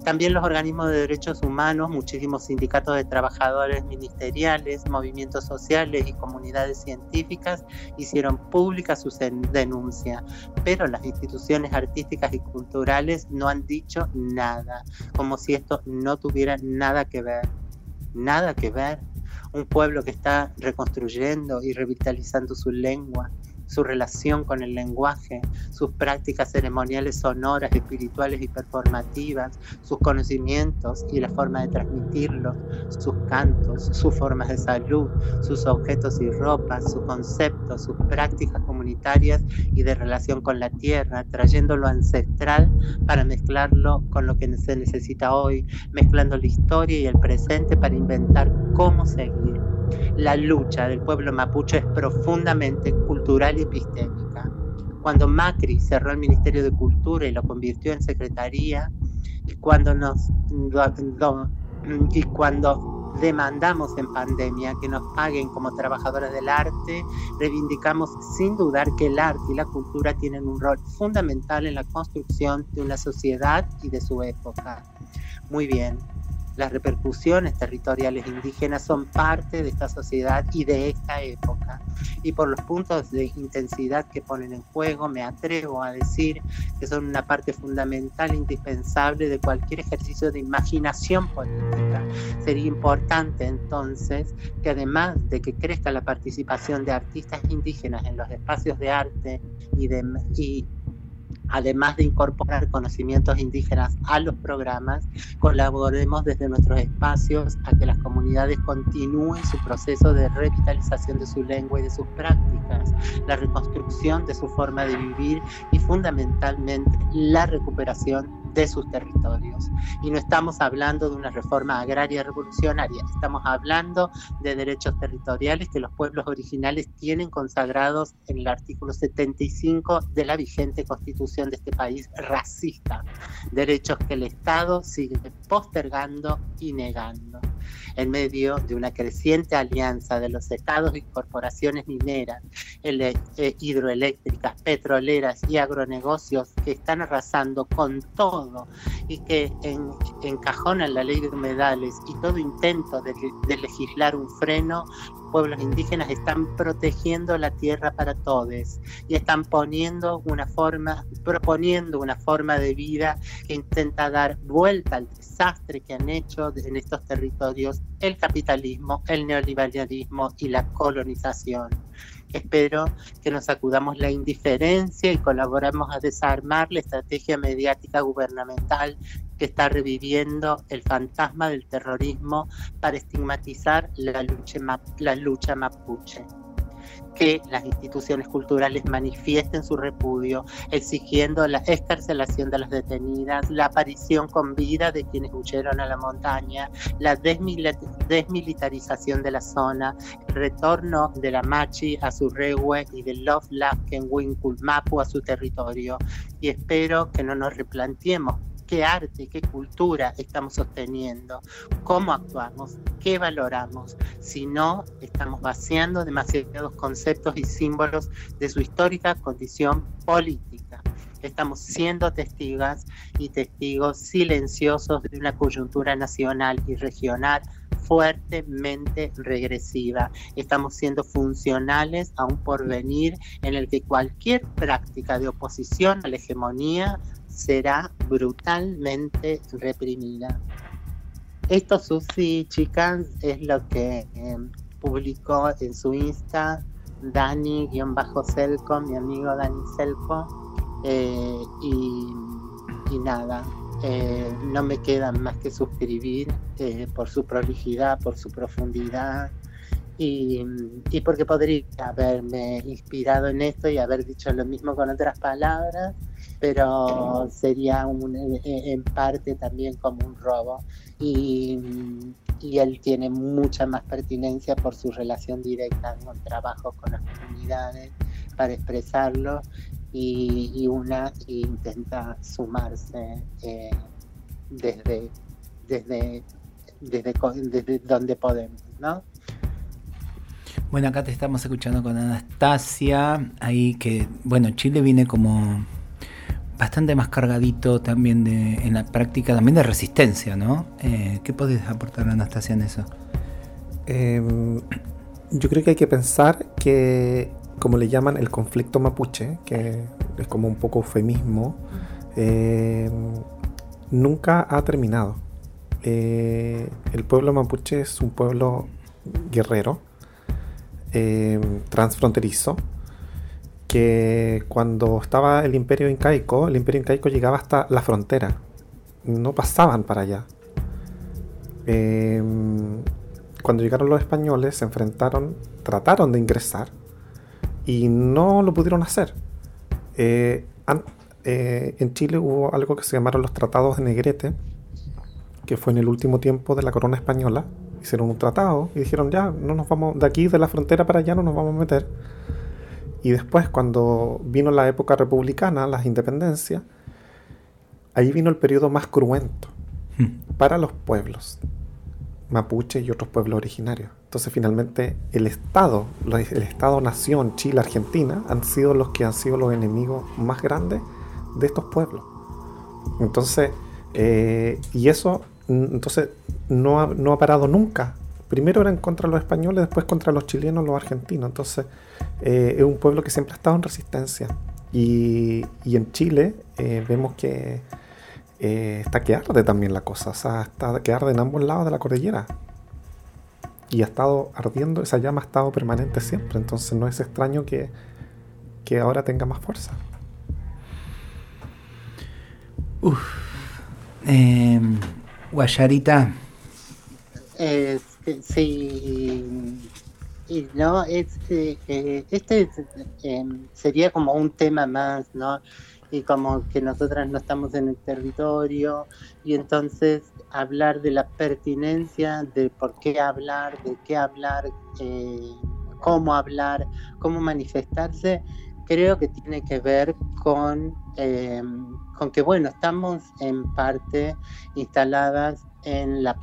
También los organismos de derechos humanos, muchísimos sindicatos de trabajadores ministeriales, movimientos sociales y comunidades científicas hicieron pública su denuncia, pero las instituciones artísticas y culturales no han dicho nada, como si esto no tuviera nada que ver. Nada que ver. Un pueblo que está reconstruyendo y revitalizando su lengua, su relación con el lenguaje, sus prácticas ceremoniales sonoras, espirituales y performativas, sus conocimientos y la forma de transmitirlos, sus cantos, sus formas de salud, sus objetos y ropas, sus conceptos, sus prácticas comunitarias y de relación con la tierra, trayendo lo ancestral para mezclarlo con lo que se necesita hoy, mezclando la historia y el presente para inventar cómo seguir. La lucha del pueblo mapuche es profundamente cultural y epistémica. Cuando Macri cerró el Ministerio de Cultura y lo convirtió en secretaría, y cuando y cuando demandamos en pandemia que nos paguen como trabajadoras del arte, reivindicamos sin dudar que el arte y la cultura tienen un rol fundamental en la construcción de una sociedad y de su época. Muy bien, las repercusiones territoriales indígenas son parte de esta sociedad y de esta época. Y por los puntos de intensidad que ponen en juego, me atrevo a decir que son una parte fundamental, indispensable de cualquier ejercicio de imaginación política. Sería importante entonces que además de que crezca la participación de artistas indígenas en los espacios de arte y de, y además de incorporar conocimientos indígenas a los programas, colaboremos desde nuestros espacios a que las comunidades continúen su proceso de revitalización de su lengua y de sus prácticas, la reconstrucción de su forma de vivir y fundamentalmente la recuperación de sus territorios. Y no estamos hablando de una reforma agraria revolucionaria, estamos hablando de derechos territoriales que los pueblos originales tienen consagrados en el artículo 75 de la vigente constitución de este país racista, derechos que el Estado sigue postergando y negando. En medio de una creciente alianza de los estados y corporaciones mineras, eh, hidroeléctricas, petroleras y agronegocios que están arrasando con todo y que encajonan la ley de humedales y todo intento de, de legislar un freno pueblos indígenas están protegiendo la tierra para todos y están poniendo una forma, proponiendo una forma de vida que intenta dar vuelta al desastre que han hecho en estos territorios el capitalismo, el neoliberalismo y la colonización. Espero que nos acudamos la indiferencia y colaboremos a desarmar la estrategia mediática gubernamental que está reviviendo el fantasma del terrorismo para estigmatizar la lucha, la lucha mapuche que las instituciones culturales manifiesten su repudio, exigiendo la escarcelación de las detenidas, la aparición con vida de quienes huyeron a la montaña, la desmilitarización de la zona, el retorno de la Machi a su regue y del Love Lafken Mapu a su territorio. Y espero que no nos replanteemos qué arte, qué cultura estamos sosteniendo, cómo actuamos, qué valoramos. Si no, estamos vaciando demasiados conceptos y símbolos de su histórica condición política. Estamos siendo testigas y testigos silenciosos de una coyuntura nacional y regional fuertemente regresiva. Estamos siendo funcionales a un porvenir en el que cualquier práctica de oposición a la hegemonía será brutalmente reprimida. Esto, Susi, chicas, es lo que em, publicó en su Insta Dani-Selco, mi amigo Dani Selco, eh, y, nada, eh, no me queda más que suscribir eh, por su prolijidad, por su profundidad y, y, porque podría haberme inspirado en esto y haber dicho lo mismo con otras palabras pero sería un, eh, eh, en parte también como un robo. Y, y, él tiene mucha más pertinencia por su relación directa con trabajo con las comunidades para expresarlo y, una intenta sumarse eh, desde, desde, desde, desde donde podemos, ¿no? Bueno, acá te estamos escuchando con Anastasia, ahí que, bueno, Chile viene como bastante más cargadito también de, en la práctica también de resistencia, ¿no? Eh, ¿Qué podés aportar, Anastasia, en eso? Em, yo creo que hay que pensar que, como le llaman, el conflicto mapuche, que es como un poco eufemismo, em, nunca ha terminado. Eh, el pueblo mapuche es un pueblo guerrero, em, transfronterizo, que cuando estaba el imperio incaico, el imperio incaico llegaba hasta la frontera, no pasaban para allá. Em, cuando llegaron los españoles se enfrentaron, trataron de ingresar y no lo pudieron hacer. Eh, eh, en Chile hubo algo que se llamaron los tratados de Negrete, que fue en el último tiempo de la corona española. Hicieron un tratado y dijeron ya, no nos vamos de aquí de la frontera para allá, no nos vamos a meter y después, cuando vino la época republicana, las independencias, ahí vino el periodo más cruento hmm. para los pueblos mapuche y otros pueblos originarios. Entonces, finalmente, el Estado, el Estado-nación, Chile, Argentina, han sido los que han sido los enemigos más grandes de estos pueblos. Entonces, eh, y eso, entonces, no no ha parado nunca primero eran contra los españoles, después contra los chilenos, los argentinos. Entonces eh, es un pueblo que siempre ha estado en resistencia. Y, en Chile eh, vemos que eh, está que arde también la cosa, o sea, está que arde en ambos lados de la cordillera. Y ha estado ardiendo, esa llama ha estado permanente siempre, entonces no es extraño que, que ahora tenga más fuerza. Uf. Em, Guayarita. Sí, y no, este, este em, sería como un tema más, ¿no? Y como que nosotras no estamos en el territorio, y entonces hablar de la pertinencia, de por qué hablar, de qué hablar, eh, cómo hablar, cómo manifestarse, creo que tiene que ver con, em, con que, bueno, estamos en parte instaladas en la,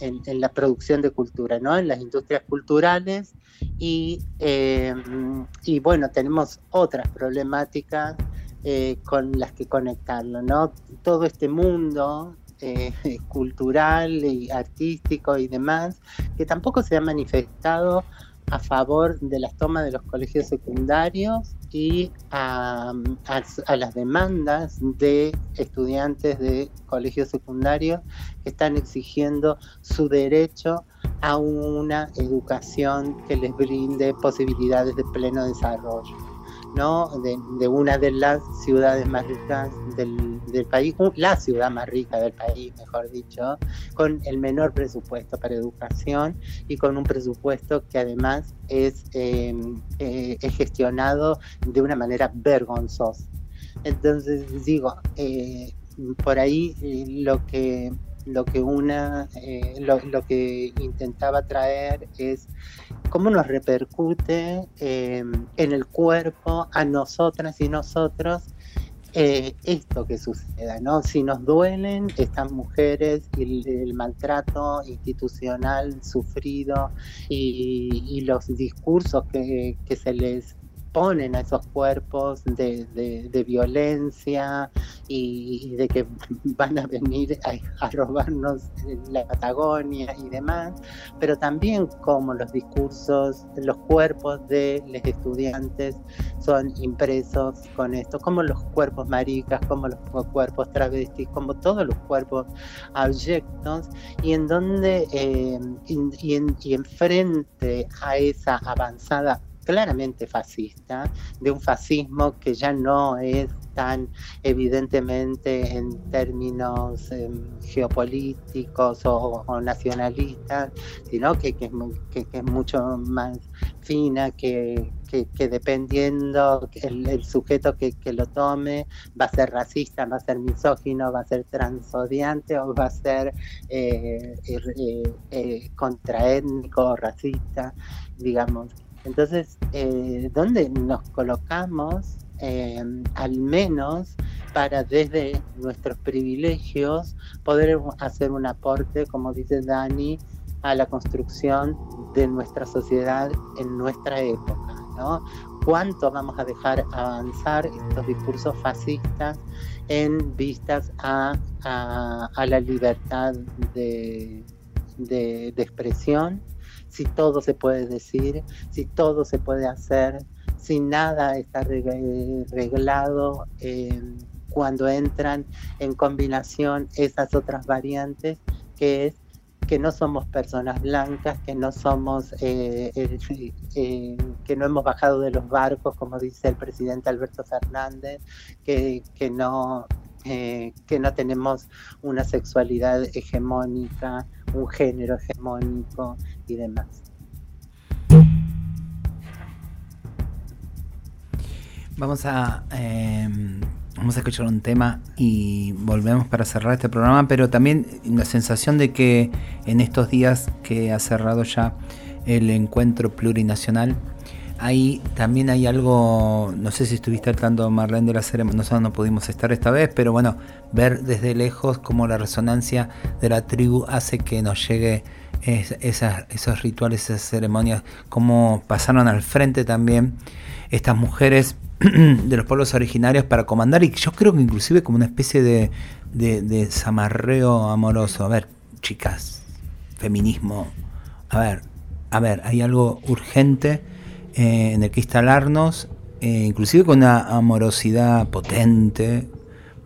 en, la producción de cultura, ¿no? En las industrias culturales y, em, y bueno, tenemos otras problemáticas eh, con las que conectarlo, ¿no? Todo este mundo eh, <laughs> cultural y artístico y demás, que tampoco se ha manifestado a favor de las tomas de los colegios secundarios y a, las demandas de estudiantes de colegios secundarios que están exigiendo su derecho a una educación que les brinde posibilidades de pleno desarrollo. ¿No? De, una de las ciudades más ricas del, país, la ciudad más rica del país, mejor dicho, con el menor presupuesto para educación y con un presupuesto que además es, em, eh, gestionado de una manera vergonzosa. Entonces digo, eh, por ahí eh, lo que lo que una eh, lo, que intentaba traer es cómo nos repercute em, en el cuerpo a nosotras y nosotros eh, esto que suceda, ¿no? Si nos duelen estas mujeres y el, maltrato institucional sufrido y, los discursos que, que se les ponen a esos cuerpos de, violencia y, de que van a venir a, robarnos la Patagonia y demás, pero también como los discursos, los cuerpos de los estudiantes son impresos con esto, como los cuerpos maricas, como los cuerpos travestis, como todos los cuerpos abyectos, y en donde, eh, y, en, y enfrente a esa avanzada claramente fascista, de un fascismo que ya no es tan evidentemente en términos em, geopolíticos o, nacionalistas, sino que, es mucho más fina, que, dependiendo el, sujeto que, lo tome va a ser racista, va a ser misógino, va a ser transodiante o va a ser eh, eh, eh, contraétnico, racista, digamos. Entonces, eh, ¿dónde nos colocamos? Em, al menos para desde nuestros privilegios poder hacer un aporte, como dice Dani, a la construcción de nuestra sociedad en nuestra época, ¿no? ¿Cuánto vamos a dejar avanzar estos discursos fascistas en vistas a, la libertad de expresión si todo se puede decir, si todo se puede hacer, si nada está reglado eh, cuando entran en combinación esas otras variantes, que es que no somos personas blancas, que no somos, eh, eh, que no hemos bajado de los barcos, como dice el presidente Alberto Fernández, que, no, que no tenemos una sexualidad hegemónica, un género hegemónico, y demás. Vamos a, em, vamos a escuchar un tema y volvemos para cerrar este programa, pero también la sensación de que en estos días que ha cerrado ya el encuentro plurinacional, ahí también hay algo, no sé si estuviste al tanto, Marlene, de la ceremonia, nosotros no pudimos estar esta vez, pero bueno, ver desde lejos cómo la resonancia de la tribu hace que nos llegue esos rituales, esas ceremonias, cómo pasaron al frente también estas mujeres <clears throat> de los pueblos originarios para comandar y yo creo que inclusive como una especie de, de, zamarreo amoroso. A ver, chicas, feminismo, a ver, a ver, hay algo urgente eh, en el que instalarnos, eh, inclusive con una amorosidad potente,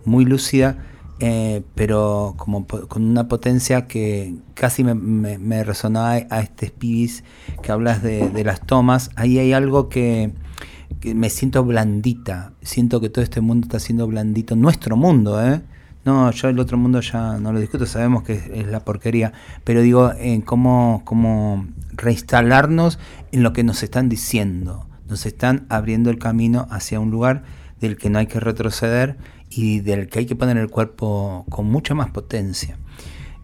muy lúcida, eh, pero como con una potencia que casi me, me, resonaba a este pibis que hablas de, las tomas. Ahí hay algo que, me siento blandita, siento que todo este mundo está siendo blandito, nuestro mundo, ¿eh? No, yo el otro mundo ya no lo discuto, sabemos que es, la porquería, pero digo, en cómo, cómo reinstalarnos en lo que nos están diciendo, nos están abriendo el camino hacia un lugar del que no hay que retroceder y del que hay que poner el cuerpo con mucha más potencia.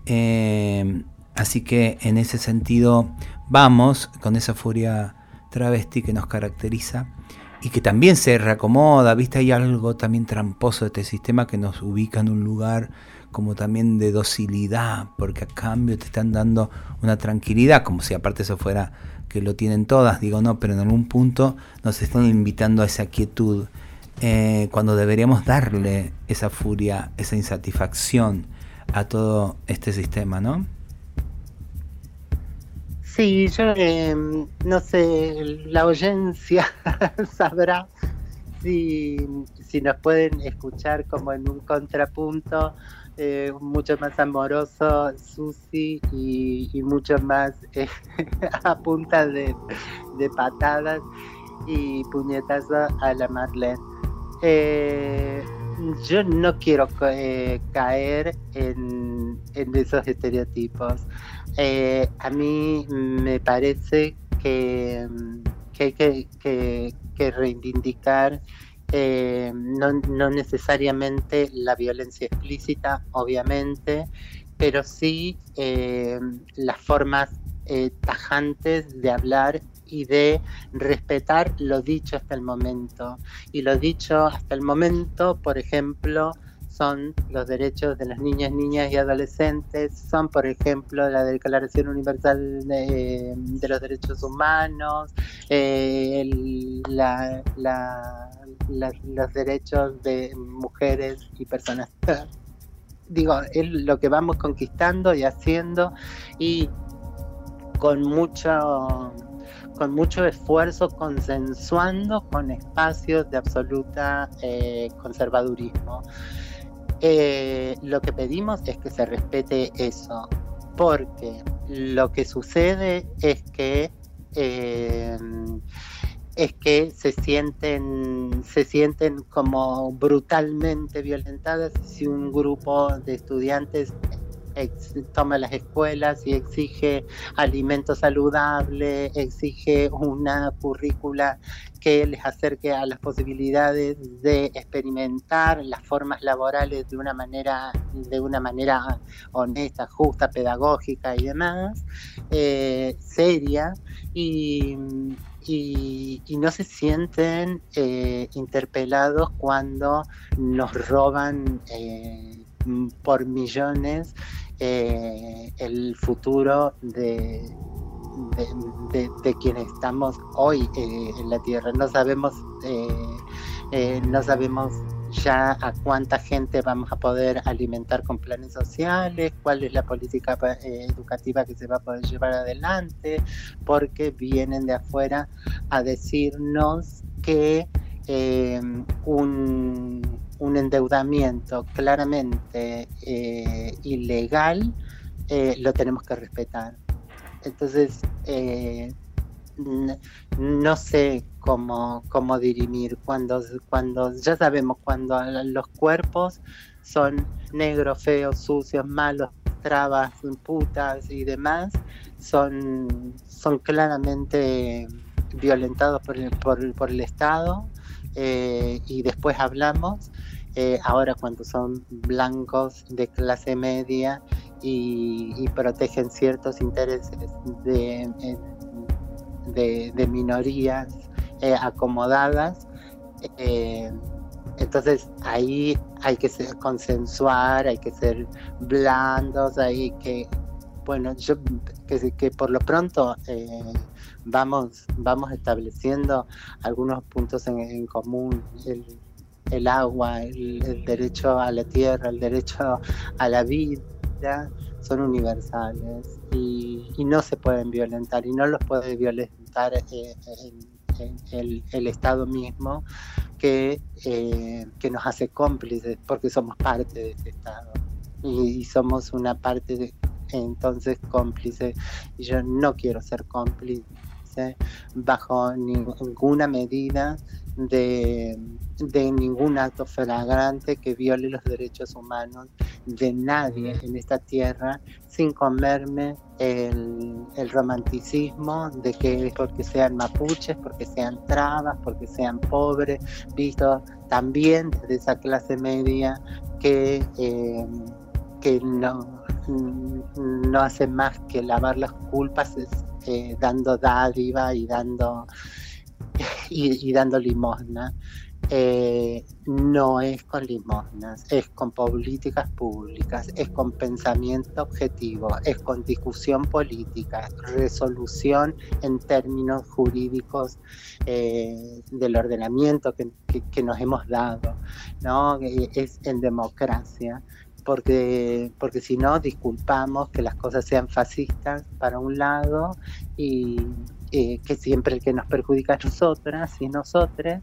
Eh, así que en ese sentido vamos con esa furia travesti que nos caracteriza y que también se reacomoda, viste, hay algo también tramposo de este sistema que nos ubica en un lugar como también de docilidad, porque a cambio te están dando una tranquilidad, como si aparte eso fuera que lo tienen todas, digo no, pero en algún punto nos están invitando a esa quietud, eh, cuando deberíamos darle esa furia, esa insatisfacción a todo este sistema, ¿no? Sí, yo em, no sé, la audiencia <laughs> sabrá si, si nos pueden escuchar como en un contrapunto eh, mucho más amoroso Susi y, mucho más eh, <laughs> a punta de, patadas y puñetazos a la Marlene. Eh, yo no quiero caer en, esos estereotipos. a mí me parece que, hay que reivindicar eh, no, necesariamente la violencia explícita, obviamente, pero sí eh, las formas eh, tajantes de hablar y de respetar lo dicho hasta el momento. Y lo dicho hasta el momento, por ejemplo, son los derechos de las niñas, niñas y adolescentes, son por ejemplo la Declaración Universal de, los Derechos Humanos, eh, los derechos de mujeres y personas. <laughs> Digo, es lo que vamos conquistando y haciendo y con mucho con mucho esfuerzo consensuando con espacios de absoluta eh, conservadurismo. Eh, lo que pedimos es que se respete eso, porque lo que sucede es que eh, es que se sienten se sienten como brutalmente violentadas si un grupo de estudiantes toma las escuelas y exige alimento saludable, exige una currícula que les acerque a las posibilidades de experimentar las formas laborales de una manera, de una manera honesta, justa, pedagógica y demás, eh, seria, y, no se sienten eh, interpelados cuando nos roban eh, por millones el futuro de, de, quienes estamos hoy eh, en la Tierra. No sabemos, eh, eh, no sabemos ya a cuánta gente vamos a poder alimentar con planes sociales, cuál es la política educativa que se va a poder llevar adelante, porque vienen de afuera a decirnos que un, un, endeudamiento claramente ilegal lo tenemos que respetar. Entonces, eh, no sé cómo, cómo dirimir cuando, cuando ya sabemos cuando los cuerpos son negros, feos, sucios, malos, trabas, putas y demás, son, son claramente violentados por el, por, el Estado eh, y después hablamos. Eh, ahora cuando son blancos de clase media y, protegen ciertos intereses de, de, minorías eh, acomodadas. Eh, entonces ahí hay que ser, consensuar, hay que ser blandos, hay que, bueno, yo que, que por lo pronto eh, vamos, vamos estableciendo algunos puntos en, común. El, agua, el, derecho a la tierra, el derecho a la vida, son universales y, no se pueden violentar y no los puede violentar eh, el, Estado mismo que, eh, que nos hace cómplices porque somos parte de ese Estado y, somos una parte de, entonces cómplice y yo no quiero ser cómplice bajo ninguna medida de, ningún acto flagrante que viole los derechos humanos de nadie en esta tierra sin comerme el, romanticismo de que es porque sean mapuches, porque sean trabas, porque sean pobres, visto también de esa clase media que, eh, que no, no hace más que lavar las culpas eh, dando dádiva y dando y, dando limosna, eh, no es con limosnas, es con políticas públicas, es con pensamiento objetivo, es con discusión política, resolución en términos jurídicos eh, del ordenamiento que, nos hemos dado, ¿no? es en democracia. Porque, porque si no, disculpamos que las cosas sean fascistas para un lado y, eh, que siempre el que nos perjudica es nosotras y nosotros,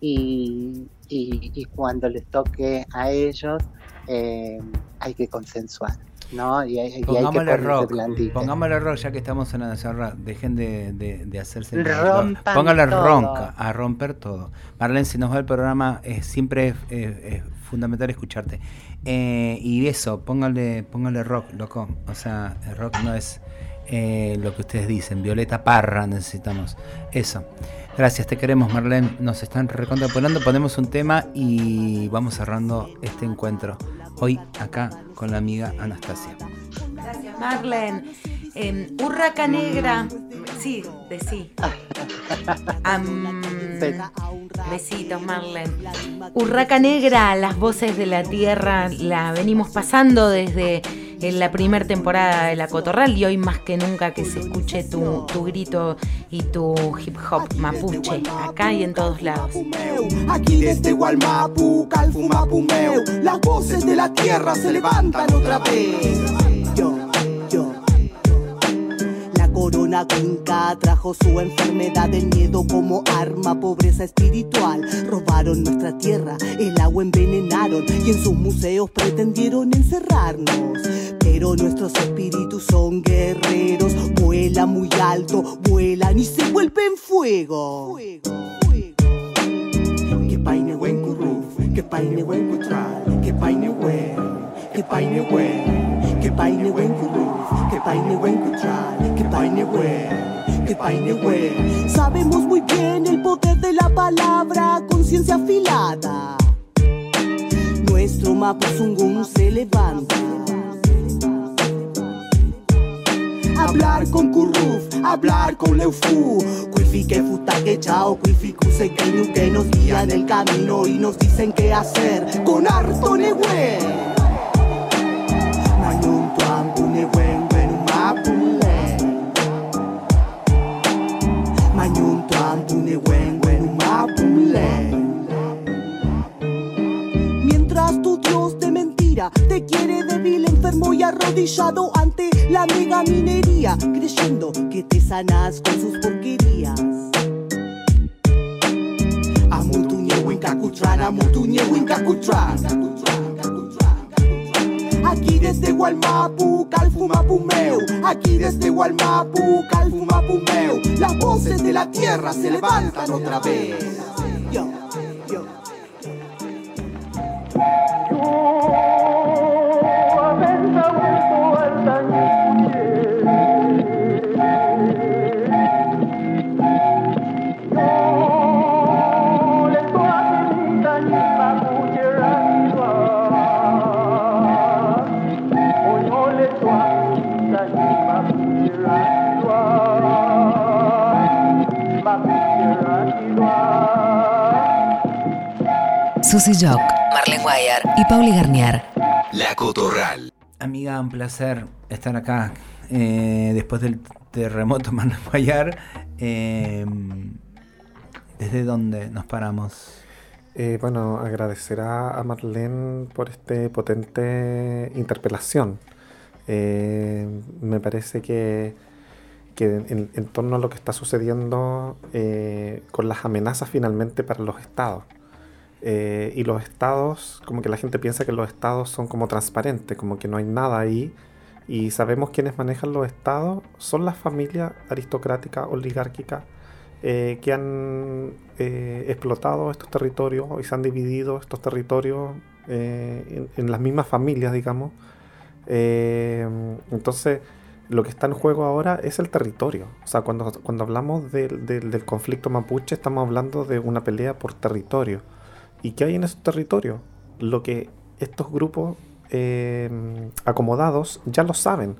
y, y, cuando les toque a ellos eh, hay que consensuar. ¿no? Y hay, pongámosle hay que rock, pongámosle rock ya que estamos en la rock, dejen de, de, de hacerse póngale ronca a romper todo. Marlene si nos va el programa es, siempre es, fundamental escucharte eh, y eso póngale póngale rock loco o sea el rock no es eh, lo que ustedes dicen. Violeta Parra necesitamos. Eso. Gracias, te queremos, Marlene. Nos están recontraponando. Ponemos un tema y vamos cerrando este encuentro. Hoy acá con la amiga Anastasia. Gracias, Marlene. Urraca Negra. Sí, de sí. besitos, Marlene. Urraca Negra, las voces de la tierra, la venimos pasando desde en la primera temporada de La Cotorral y hoy más que nunca que se escuche tu, tu grito y tu hip hop mapuche, acá y en todos lados. Aquí desde Gualmapu, Calfumapumeu, las voces de la tierra se levantan otra vez. Corona Cuenca trajo su enfermedad del miedo como arma, pobreza espiritual. Robaron nuestra tierra, el agua envenenaron y en sus museos pretendieron encerrarnos. Pero nuestros espíritus son guerreros, vuelan muy alto, vuelan y se vuelven fuego. Que paine buen curruf, que paine buen cutral, que paine buen, que paine buen, que paine curruf, que paine cutral que que Sabemos muy bien el poder de la palabra, conciencia afilada. Nuestro mapuzungún se levanta. Hablar con Kurruf, hablar con Leufu. Kuifi que futa que chao, kuse que nos guían el camino y nos dicen qué hacer con harto newe. Mientras tu Dios de mentira te quiere débil, enfermo y arrodillado ante la mega minería, creyendo que te sanas con sus porquerías. Amutuñe Winkakutran, Amutuñe Winkakutran. Aquí desde Gualmapu, Calfumapumeu. Aquí desde Gualmapu, Calfumapumeu. Las voces de la tierra se levantan otra vez. Yo, yo. Susy Jock, Marlene Guayar y Pauli Garnier. La Cotorral. Amiga, un placer estar acá eh, después del terremoto <laughs> Marlene Guayar. Eh, ¿Desde dónde nos paramos? Eh, bueno, agradecer a, Marlene por este potente interpelación. me parece que, en, en, torno a lo que está sucediendo con las amenazas finalmente para los estados. Eh, y los estados, como que la gente piensa que los estados son como transparentes, como que no hay nada ahí. Y sabemos quiénes manejan los estados son las familias aristocráticas, oligárquicas, eh, que han eh, explotado estos territorios y se han dividido estos territorios en, las mismas familias, digamos. entonces, lo que está en juego ahora es el territorio. O sea, cuando, cuando hablamos del conflicto mapuche, estamos hablando de una pelea por territorio. ¿Y qué hay en esos territorios? Lo que estos grupos eh, acomodados ya lo saben,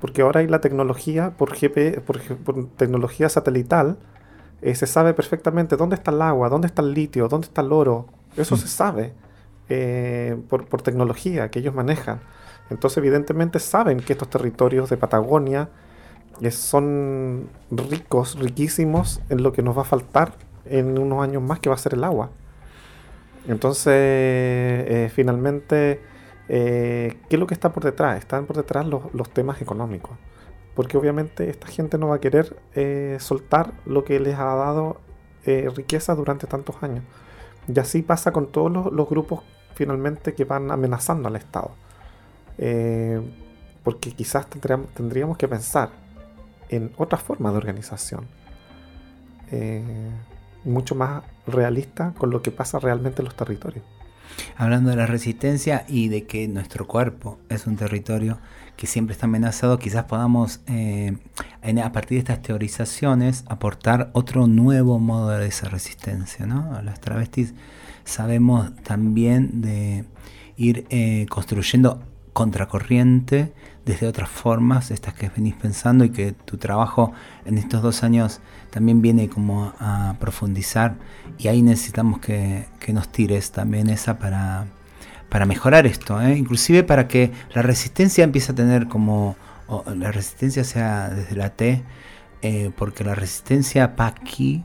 porque ahora hay la tecnología por, GP, por, tecnología satelital eh, se sabe perfectamente dónde está el agua, dónde está el litio, dónde está el oro. Eso Mm. se sabe eh, por, por tecnología que ellos manejan. Entonces, evidentemente, saben que estos territorios de Patagonia son ricos, riquísimos en lo que nos va a faltar en unos años más, que va a ser el agua. Entonces, eh, finalmente, eh, ¿qué es lo que está por detrás? Están por detrás los, temas económicos. Porque obviamente esta gente no va a querer eh, soltar lo que les ha dado riqueza durante tantos años. Y así pasa con todos los, grupos finalmente que van amenazando al Estado. Porque quizás tendríamos, tendríamos que pensar en otra forma de organización. Mucho más realista con lo que pasa realmente en los territorios. Hablando de la resistencia y de que nuestro cuerpo es un territorio que siempre está amenazado, quizás podamos, eh, a partir de estas teorizaciones, aportar otro nuevo modo de esa resistencia. ¿no? Las travestis sabemos también de ir eh, construyendo contracorriente desde otras formas, estas que venís pensando y que tu trabajo en estos dos años también viene como a profundizar y ahí necesitamos que, que nos tires también esa para, para mejorar esto, ¿eh? inclusive para que la resistencia empiece a tener como, la resistencia sea desde la T, eh, porque la resistencia Paqui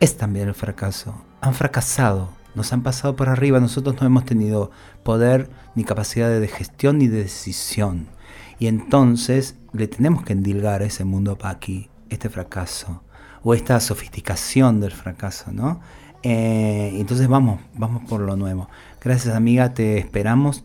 es también el fracaso. Han fracasado, nos han pasado por arriba, nosotros no hemos tenido poder ni capacidad de gestión ni de decisión. Y entonces le tenemos que endilgar a ese mundo Paqui este fracaso o esta sofisticación del fracaso, ¿no? Eh, entonces vamos, vamos por lo nuevo. Gracias amiga, te esperamos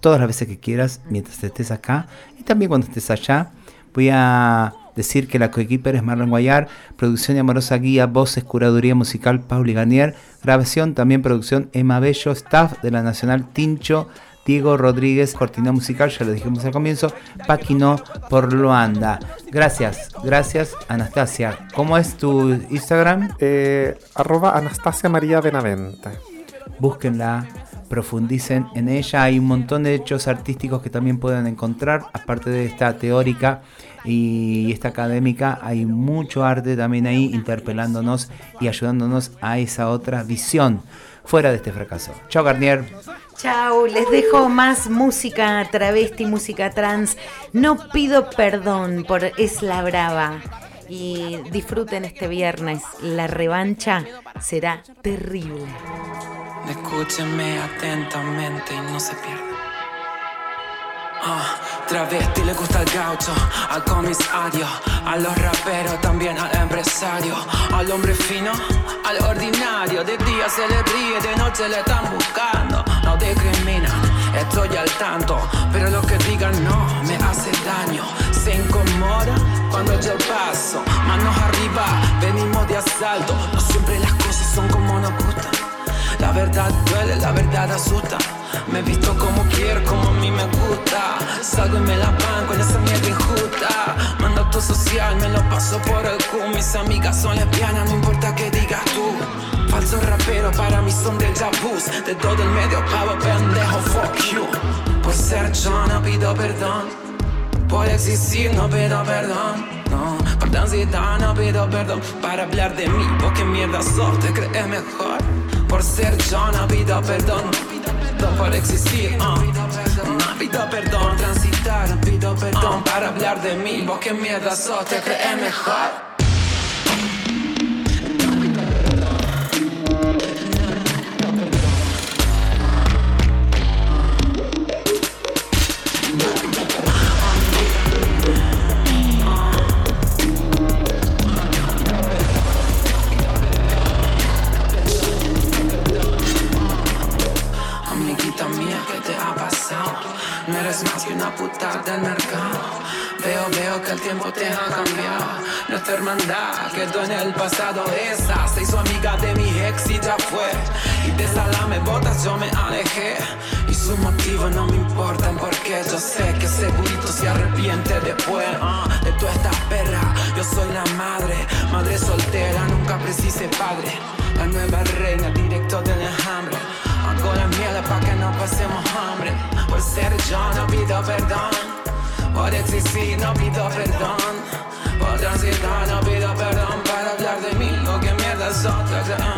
todas las veces que quieras mientras estés acá y también cuando estés allá. Voy a decir que la coequiper es Marlon Guayar, producción y amorosa guía, voces, curaduría musical Pauli Garnier, grabación también producción Emma Bello, staff de la Nacional Tincho, Diego Rodríguez, cortina musical, ya lo dijimos al comienzo, Paquino por Luanda. Gracias, gracias Anastasia. ¿Cómo es tu Instagram? Eh, arroba Anastasia María Benavente. Búsquenla, profundicen en ella. Hay un montón de hechos artísticos que también pueden encontrar, aparte de esta teórica y esta académica. Hay mucho arte también ahí interpelándonos y ayudándonos a esa otra visión fuera de este fracaso. Chao Garnier. Chau, les dejo más música travesti, música trans. No pido perdón por Es la Brava. Y disfruten este viernes. La revancha será terrible. Escúchenme atentamente y no se pierdan. Travesti le gusta el gaucho, al comisario, a los raperos, también al empresario, al hombre fino, al ordinario. De día se le ríe, de noche le están buscando. No discriminan, estoy al tanto, pero lo que digan no me hace daño. Se incomoda cuando yo paso, manos arriba, venimos de asalto. Verdad duele, la verdad asusta. Me visto como quiero, como a mí me gusta. Salgo y me la banco en esa mierda injusta. Mandato social, me lo paso por el cu. Mis amigas son lesbianas, no importa que digas tú. Falso rapero, para mí son del bus De todo el medio pavo pendejo, fuck you. Por ser yo no pido perdón. Por existir no pido perdón. No, por transitar no pido perdón. Para hablar de mí, vos qué mierda sos, te crees mejor. Por ser yo no pido perdón. No por existir, uh. no pido perdón. Por transitar pido perdón. Para hablar de mí, vos qué mierda sos, te crees mejor. Puta mercado. Veo, veo que el tiempo te ha cambiado. Nuestra hermandad quedó en el pasado. Esa se hizo amiga de mi ex y ya fue. Y de salame botas yo me alejé. Y sus motivos no me importan porque yo sé que segurito se arrepiente después. ah, de toda esta perra, yo soy la madre. Madre soltera, nunca precise padre. La nueva reina, directo del enjambre. La miel pa' que no pasemos hambre. Por ser yo no pido perdón. Por existir no pido perdón. Por transitar no pido perdón. Para hablar de mí lo que saker glömmer